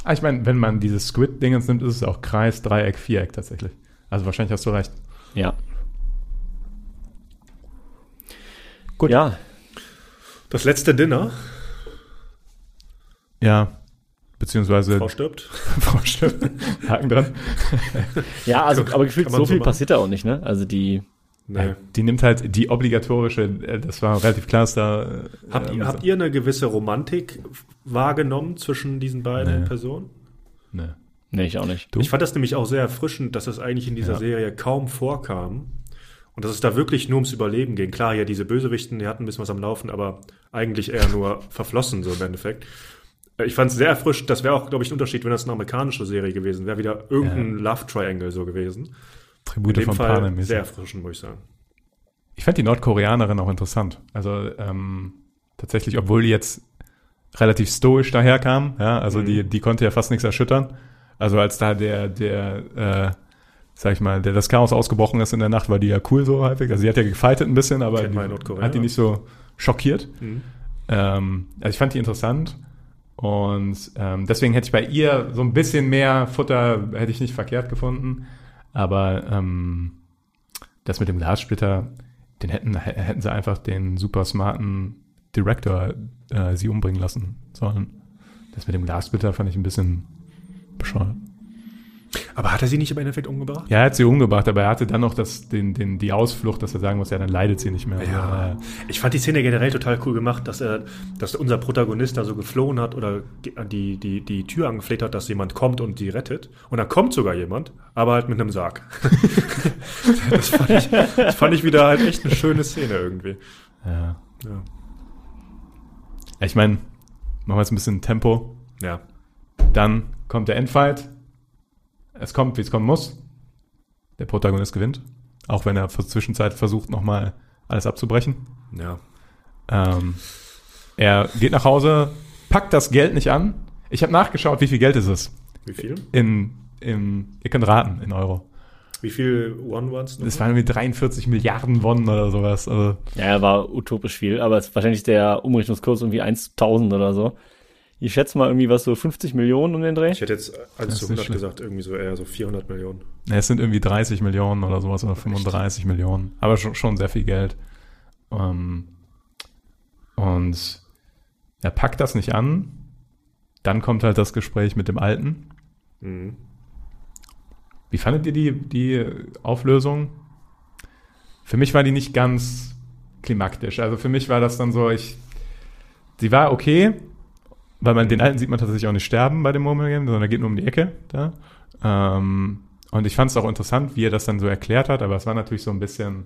Ah, ich meine, wenn man dieses Squid-Dingens nimmt, ist es auch Kreis, Dreieck, Viereck tatsächlich. Also wahrscheinlich hast du recht. Ja. Gut. Ja, Das letzte Dinner. Ja. Beziehungsweise Frau stirbt. Frau Stimmt. Haken dran. ja, also, aber gefühlt so so viel machen. passiert da auch nicht, ne? Also die, Nee. Die nimmt halt die obligatorische, äh, das war relativ klar, dass da. äh, Habt, ähm, ihr, habt ihr eine gewisse Romantik wahrgenommen zwischen diesen beiden Nee. Personen? Ne. nee, ich auch nicht. Du? Ich fand das nämlich auch sehr erfrischend, dass das eigentlich in dieser Ja. Serie kaum vorkam. Und dass es da wirklich nur ums Überleben ging. Klar, ja, diese Bösewichten, die hatten ein bisschen was am Laufen, aber eigentlich eher nur verflossen, so im Endeffekt. Ich fand es sehr erfrischend. Das wäre auch, glaube ich, ein Unterschied, wenn das eine amerikanische Serie gewesen wäre. Wieder irgendein Love Triangle so gewesen. Tribute in dem von Fall Panem. sehr erfrischend, muss ich sagen. Ich fand die Nordkoreanerin auch interessant. Also ähm, tatsächlich, obwohl die jetzt relativ stoisch daherkam, ja, also die, die konnte ja fast nichts erschüttern. Also als da der, der, äh, sag ich mal, der das Chaos ausgebrochen ist in der Nacht, war die ja cool so häufig. Also sie hat ja gefightet ein bisschen, aber die, hat die nicht so schockiert. Mhm. Ähm, also ich fand die interessant. Und ähm, deswegen hätte ich bei ihr so ein bisschen mehr Futter, hätte ich nicht verkehrt gefunden. Aber ähm, das mit dem Glassplitter, den hätten, hätten sie einfach den super smarten Director äh, sie umbringen lassen sollen. Das mit dem Glassplitter fand ich ein bisschen bescheuert. Aber hat er sie nicht im Endeffekt umgebracht? Ja, er hat sie umgebracht, aber er hatte dann noch das, den, den, die Ausflucht, dass er sagen muss, ja, dann leidet sie nicht mehr. Ja. Äh, Ich fand die Szene generell total cool gemacht, dass er, dass unser Protagonist da so geflohen hat oder die, die, die Tür angefleht hat, dass jemand kommt und die rettet. Und dann kommt sogar jemand, aber halt mit einem Sarg. das, fand ich, das fand ich wieder halt echt eine schöne Szene irgendwie. ja. Ja. Ich meine, machen wir jetzt ein bisschen Tempo. ja. Dann kommt der Endfight. Es kommt, wie es kommen muss. Der Protagonist gewinnt. Auch wenn er zur Zwischenzeit versucht, nochmal alles abzubrechen. Ja. Ähm, er geht nach Hause, packt das Geld nicht an. Ich habe nachgeschaut, wie viel Geld ist es. Wie viel? In, in, ihr könnt raten, in Euro. Wie viel One Ones? Das waren irgendwie 43 Milliarden Won oder sowas. Also, Ja, er war utopisch viel, aber es, wahrscheinlich ist der Umrechnungskurs irgendwie 1000 oder so. Ich schätze mal irgendwie was so 50 Millionen um den Dreh. Ich hätte jetzt Das 1 ist zu nicht 100 schlecht. gesagt, irgendwie so eher so 400 Millionen. Ne, es sind irgendwie 30 Millionen oder sowas oder 35 Millionen. Aber schon, schon sehr viel Geld. Ähm, und er packt das nicht an. Dann kommt halt das Gespräch mit dem Alten. Mhm. Wie fandet ihr die, die Auflösung? Für mich war die nicht ganz klimaktisch. Also für mich war das dann so, ich, sie war okay, weil man den Alten sieht man tatsächlich auch nicht sterben bei dem Murmel Game, sondern er geht nur um die Ecke da. Ähm, und ich fand es auch interessant, wie er das dann so erklärt hat, aber es war natürlich so ein bisschen,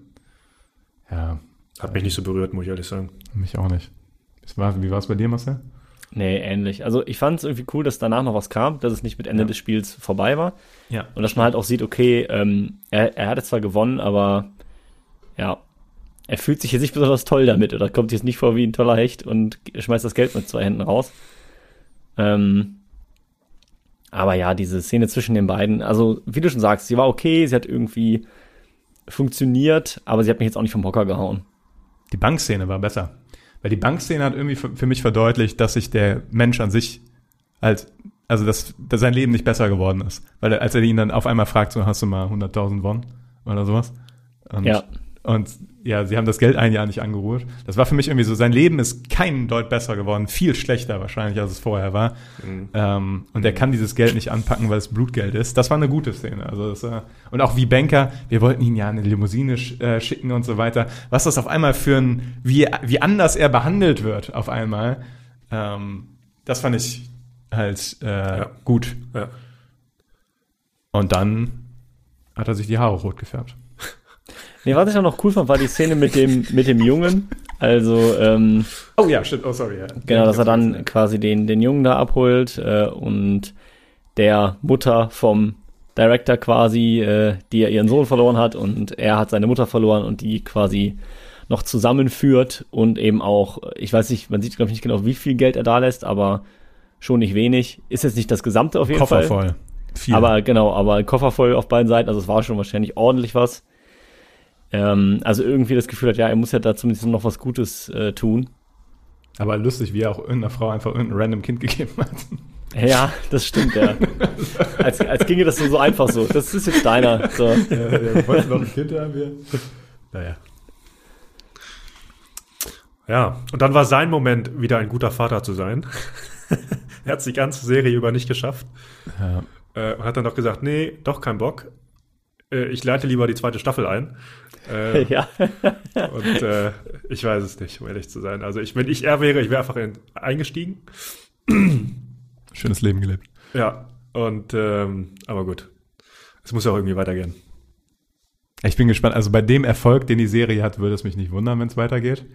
ja, Hat mich nicht so berührt, muss ich ehrlich sagen. mich auch nicht. Es war, wie war es bei dir, Marcel? Nee, ähnlich. Also ich fand es irgendwie cool, dass danach noch was kam, dass es nicht mit Ende Ja. des Spiels vorbei war. Ja. Und dass man halt auch sieht, okay, ähm, er, er hatte zwar gewonnen, aber ja, er fühlt sich jetzt nicht besonders toll damit oder kommt jetzt nicht vor wie ein toller Hecht und schmeißt das Geld mit zwei Händen raus. Ähm, aber ja, diese Szene zwischen den beiden, also wie du schon sagst, sie war okay, sie hat irgendwie funktioniert, aber sie hat mich jetzt auch nicht vom Hocker gehauen. Die Bankszene war besser. Weil die Bankszene hat irgendwie für, für mich verdeutlicht, dass sich der Mensch an sich als, also dass, dass sein Leben nicht besser geworden ist. Weil als er ihn dann auf einmal fragt, so hast du mal 100.000 Won oder sowas. Und, Ja. Und ja, sie haben das Geld ein Jahr nicht angeruht. Das war für mich irgendwie so, sein Leben ist kein Deut besser geworden, viel schlechter wahrscheinlich, als es vorher war. Ähm, und er kann dieses Geld nicht anpacken, weil es Blutgeld ist. Das war eine gute Szene. Also das, äh, und auch wie Banker, wir wollten ihn ja eine Limousine sch äh, schicken und so weiter. Was das auf einmal für ein, wie, wie anders er behandelt wird auf einmal, ähm, das fand ich halt äh, Ja. gut. Ja. Und dann hat er sich die Haare rot gefärbt. Nee, was ich auch noch cool fand, war die Szene mit dem, mit dem Jungen. Also, ähm, Oh ja, stimmt. Oh, sorry. Ja. Genau, dass er dann quasi den, den Jungen da abholt äh, und der Mutter vom Director quasi, äh, die ja ihren Sohn verloren hat und er hat seine Mutter verloren und die quasi noch zusammenführt und eben auch, ich weiß nicht, man sieht glaube ich nicht genau, wie viel Geld er da lässt, aber schon nicht wenig. Ist jetzt nicht das Gesamte auf jeden Koffer Fall. voll. Viel. Aber genau, aber Koffer voll auf beiden Seiten, also es war schon wahrscheinlich ordentlich was. Ähm, also irgendwie das Gefühl hat, ja, er muss ja da zumindest noch was Gutes äh, tun. Aber lustig, wie er auch irgendeiner Frau einfach irgendein random Kind gegeben hat. Ja, das stimmt, ja. als, als ginge das so einfach so. Das ist jetzt deiner. So. ja, ja, wolltest noch ein Kind haben? Wir? Naja. Ja, und dann war sein Moment, wieder ein guter Vater zu sein. er hat es die ganze Serie über nicht geschafft. Ja. Äh, und hat dann doch gesagt, nee, doch kein Bock. Äh, ich leite lieber die zweite Staffel ein. Äh, Ja. Und äh, ich weiß es nicht, um ehrlich zu sein. Also ich, wenn ich er wäre, ich wäre einfach in, eingestiegen. Schönes Leben gelebt. Ja, und ähm, aber gut. Es muss ja auch irgendwie weitergehen. Ich bin gespannt. Also bei dem Erfolg, den die Serie hat, würde es mich nicht wundern, wenn es weitergeht.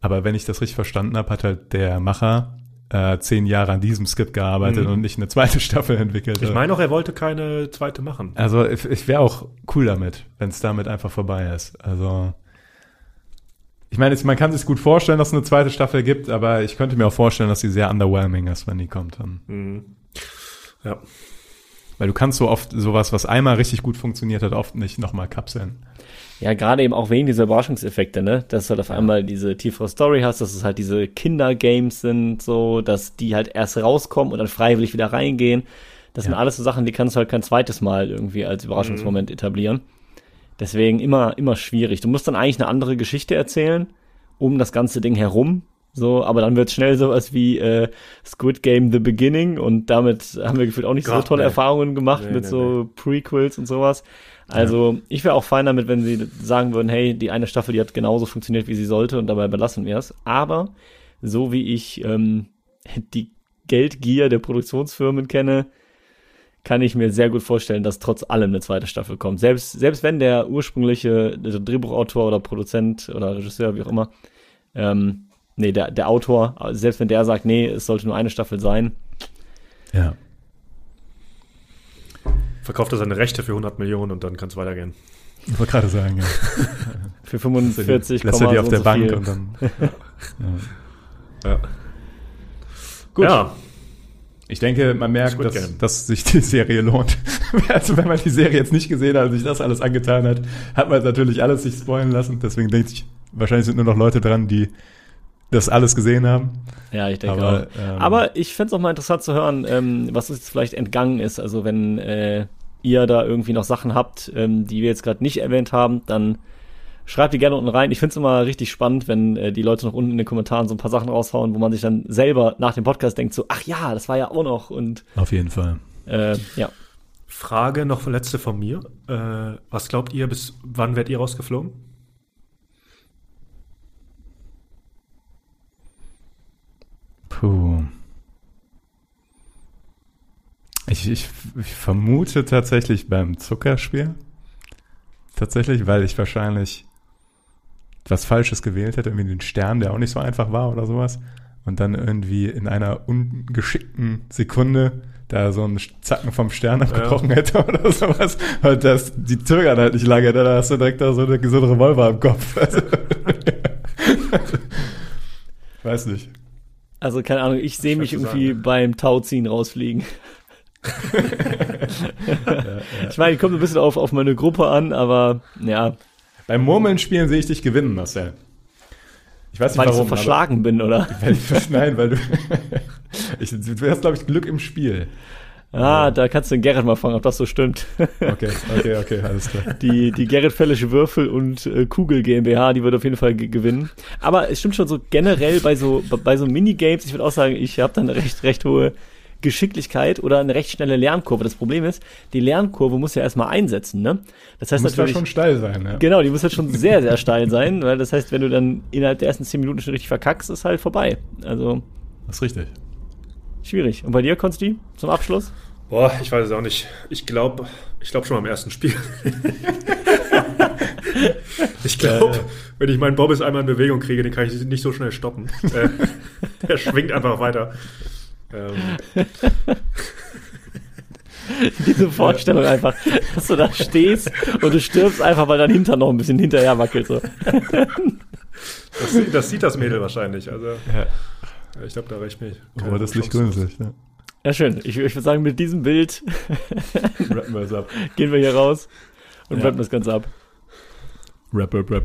Aber wenn ich das richtig verstanden habe, hat halt der Macher äh, zehn Jahre an diesem Skript gearbeitet Mhm. und nicht eine zweite Staffel entwickelt. Ich meine auch, er wollte keine zweite machen. Also ich, ich wäre auch cool damit, wenn es damit einfach vorbei ist. Also ich meine, man kann sich gut vorstellen, dass es eine zweite Staffel gibt, aber ich könnte mir auch vorstellen, dass sie sehr underwhelming ist, wenn die kommt. Dann. Mhm. Ja. Weil du kannst so oft sowas, was einmal richtig gut funktioniert hat, oft nicht nochmal kapseln. Ja, gerade eben auch wegen dieser Überraschungseffekte, ne? Dass du halt auf einmal diese tiefere Story hast, dass es halt diese Kindergames sind, so, dass die halt erst rauskommen und dann freiwillig wieder reingehen. Das sind Ja. alles so Sachen, die kannst du halt kein zweites Mal irgendwie als Überraschungsmoment etablieren. Deswegen immer, immer schwierig. Du musst dann eigentlich eine andere Geschichte erzählen, um das ganze Ding herum. So, aber dann wird schnell sowas wie äh, Squid Game The Beginning und damit haben wir gefühlt auch nicht so Gott, tolle nee. Erfahrungen gemacht Nee, mit nee, so Prequels und sowas. Also ich wäre auch fein damit, wenn sie sagen würden, hey, die eine Staffel, die hat genauso funktioniert, wie sie sollte und dabei belassen wir es. Aber so wie ich ähm, die Geldgier der Produktionsfirmen kenne, kann ich mir sehr gut vorstellen, dass trotz allem eine zweite Staffel kommt. Selbst, selbst wenn der ursprüngliche Drehbuchautor oder Produzent oder Regisseur, wie auch immer, ähm, nee, der, der Autor, selbst wenn der sagt, nee, es sollte nur eine Staffel sein, Ja. Verkauft er seine Rechte für 100 Millionen und dann kann es weitergehen. Ich wollte gerade sagen, ja. für 45, Lässt er die auf so der so Bank viel. und dann. Ja. Gut. Ja, Ich denke, man merkt, dass, dass sich die Serie lohnt. also wenn man die Serie jetzt nicht gesehen hat und sich das alles angetan hat, hat man natürlich alles sich spoilen lassen. Deswegen denke ich, wahrscheinlich sind nur noch Leute dran, die das alles gesehen haben. Ja, ich denke Aber, auch. ähm, Aber ich fände es auch mal interessant zu hören, ähm, was uns jetzt vielleicht entgangen ist. Also wenn äh, ihr da irgendwie noch Sachen habt, ähm, die wir jetzt gerade nicht erwähnt haben, dann schreibt die gerne unten rein. Ich finde es immer richtig spannend, wenn äh, die Leute noch unten in den Kommentaren so ein paar Sachen raushauen, wo man sich dann selber nach dem Podcast denkt, so, ach ja, das war ja auch noch. Und Auf jeden Fall. äh, ja. Frage noch letzte von mir. Äh, was glaubt ihr, bis wann werdet ihr rausgeflogen? Puh. Ich, ich, ich vermute tatsächlich beim Zuckerspiel. Tatsächlich, weil ich wahrscheinlich was Falsches gewählt hätte, irgendwie den Stern, der auch nicht so einfach war oder sowas. Und dann irgendwie in einer ungeschickten Sekunde da so einen Zacken vom Stern abgebrochen hätte oder sowas. Und das, die zögern halt nicht lange, da hast du direkt da so, eine, so einen Revolver im Kopf. Also, weiß nicht. Also keine Ahnung, ich sehe mich irgendwie sagen. beim Tauziehen rausfliegen. Ich meine, kommt ein bisschen auf, auf meine Gruppe an, aber ja, Beim Murmeln spielen sehe ich dich gewinnen, Marcel. Ich weiß nicht weil ich warum. so verschlagen bin, oder? Weil ich, nein, weil du. ich, du hast, glaube ich, Glück im Spiel. Ah, da kannst du den Gerrit mal fragen, ob das so stimmt. Okay, okay, okay, alles klar. Die, die Gerrit Fällische Würfel und äh, Kugel GmbH, die wird auf jeden Fall ge- gewinnen. Aber es stimmt schon so generell bei so, bei so Minigames, ich würde auch sagen, ich habe dann eine recht, recht hohe Geschicklichkeit oder eine recht schnelle Lernkurve. Das Problem ist, die Lernkurve muss ja erstmal einsetzen, ne? Das heißt Muss da natürlich. schon steil sein, ja. Genau, die muss halt schon sehr, sehr steil sein, weil das heißt, wenn du dann innerhalb der ersten 10 Minuten schon richtig verkackst, ist halt vorbei. Also Das ist richtig. Schwierig. Und bei dir, Konsti, zum Abschluss? Boah, ich weiß es auch nicht. Ich glaube, ich glaube schon am ersten Spiel. ich glaube, wenn ich meinen Bobbys einmal in Bewegung kriege, den kann ich nicht so schnell stoppen. äh, der schwingt einfach weiter. Ähm, Diese Vorstellung einfach, dass du da stehst und du stirbst einfach, weil dein Hintern noch ein bisschen hinterher wackelt. So. das, sieht- das sieht das Mädel wahrscheinlich. Also, Ja. Ich glaube, da reicht mich. Oh, das Licht grünes Licht, ne? Ja, schön. Ich, ich würde sagen, mit diesem Bild Rappen wir es ab. gehen wir hier raus und Ja. rappen das Ganze ab. Rap, rap, rap.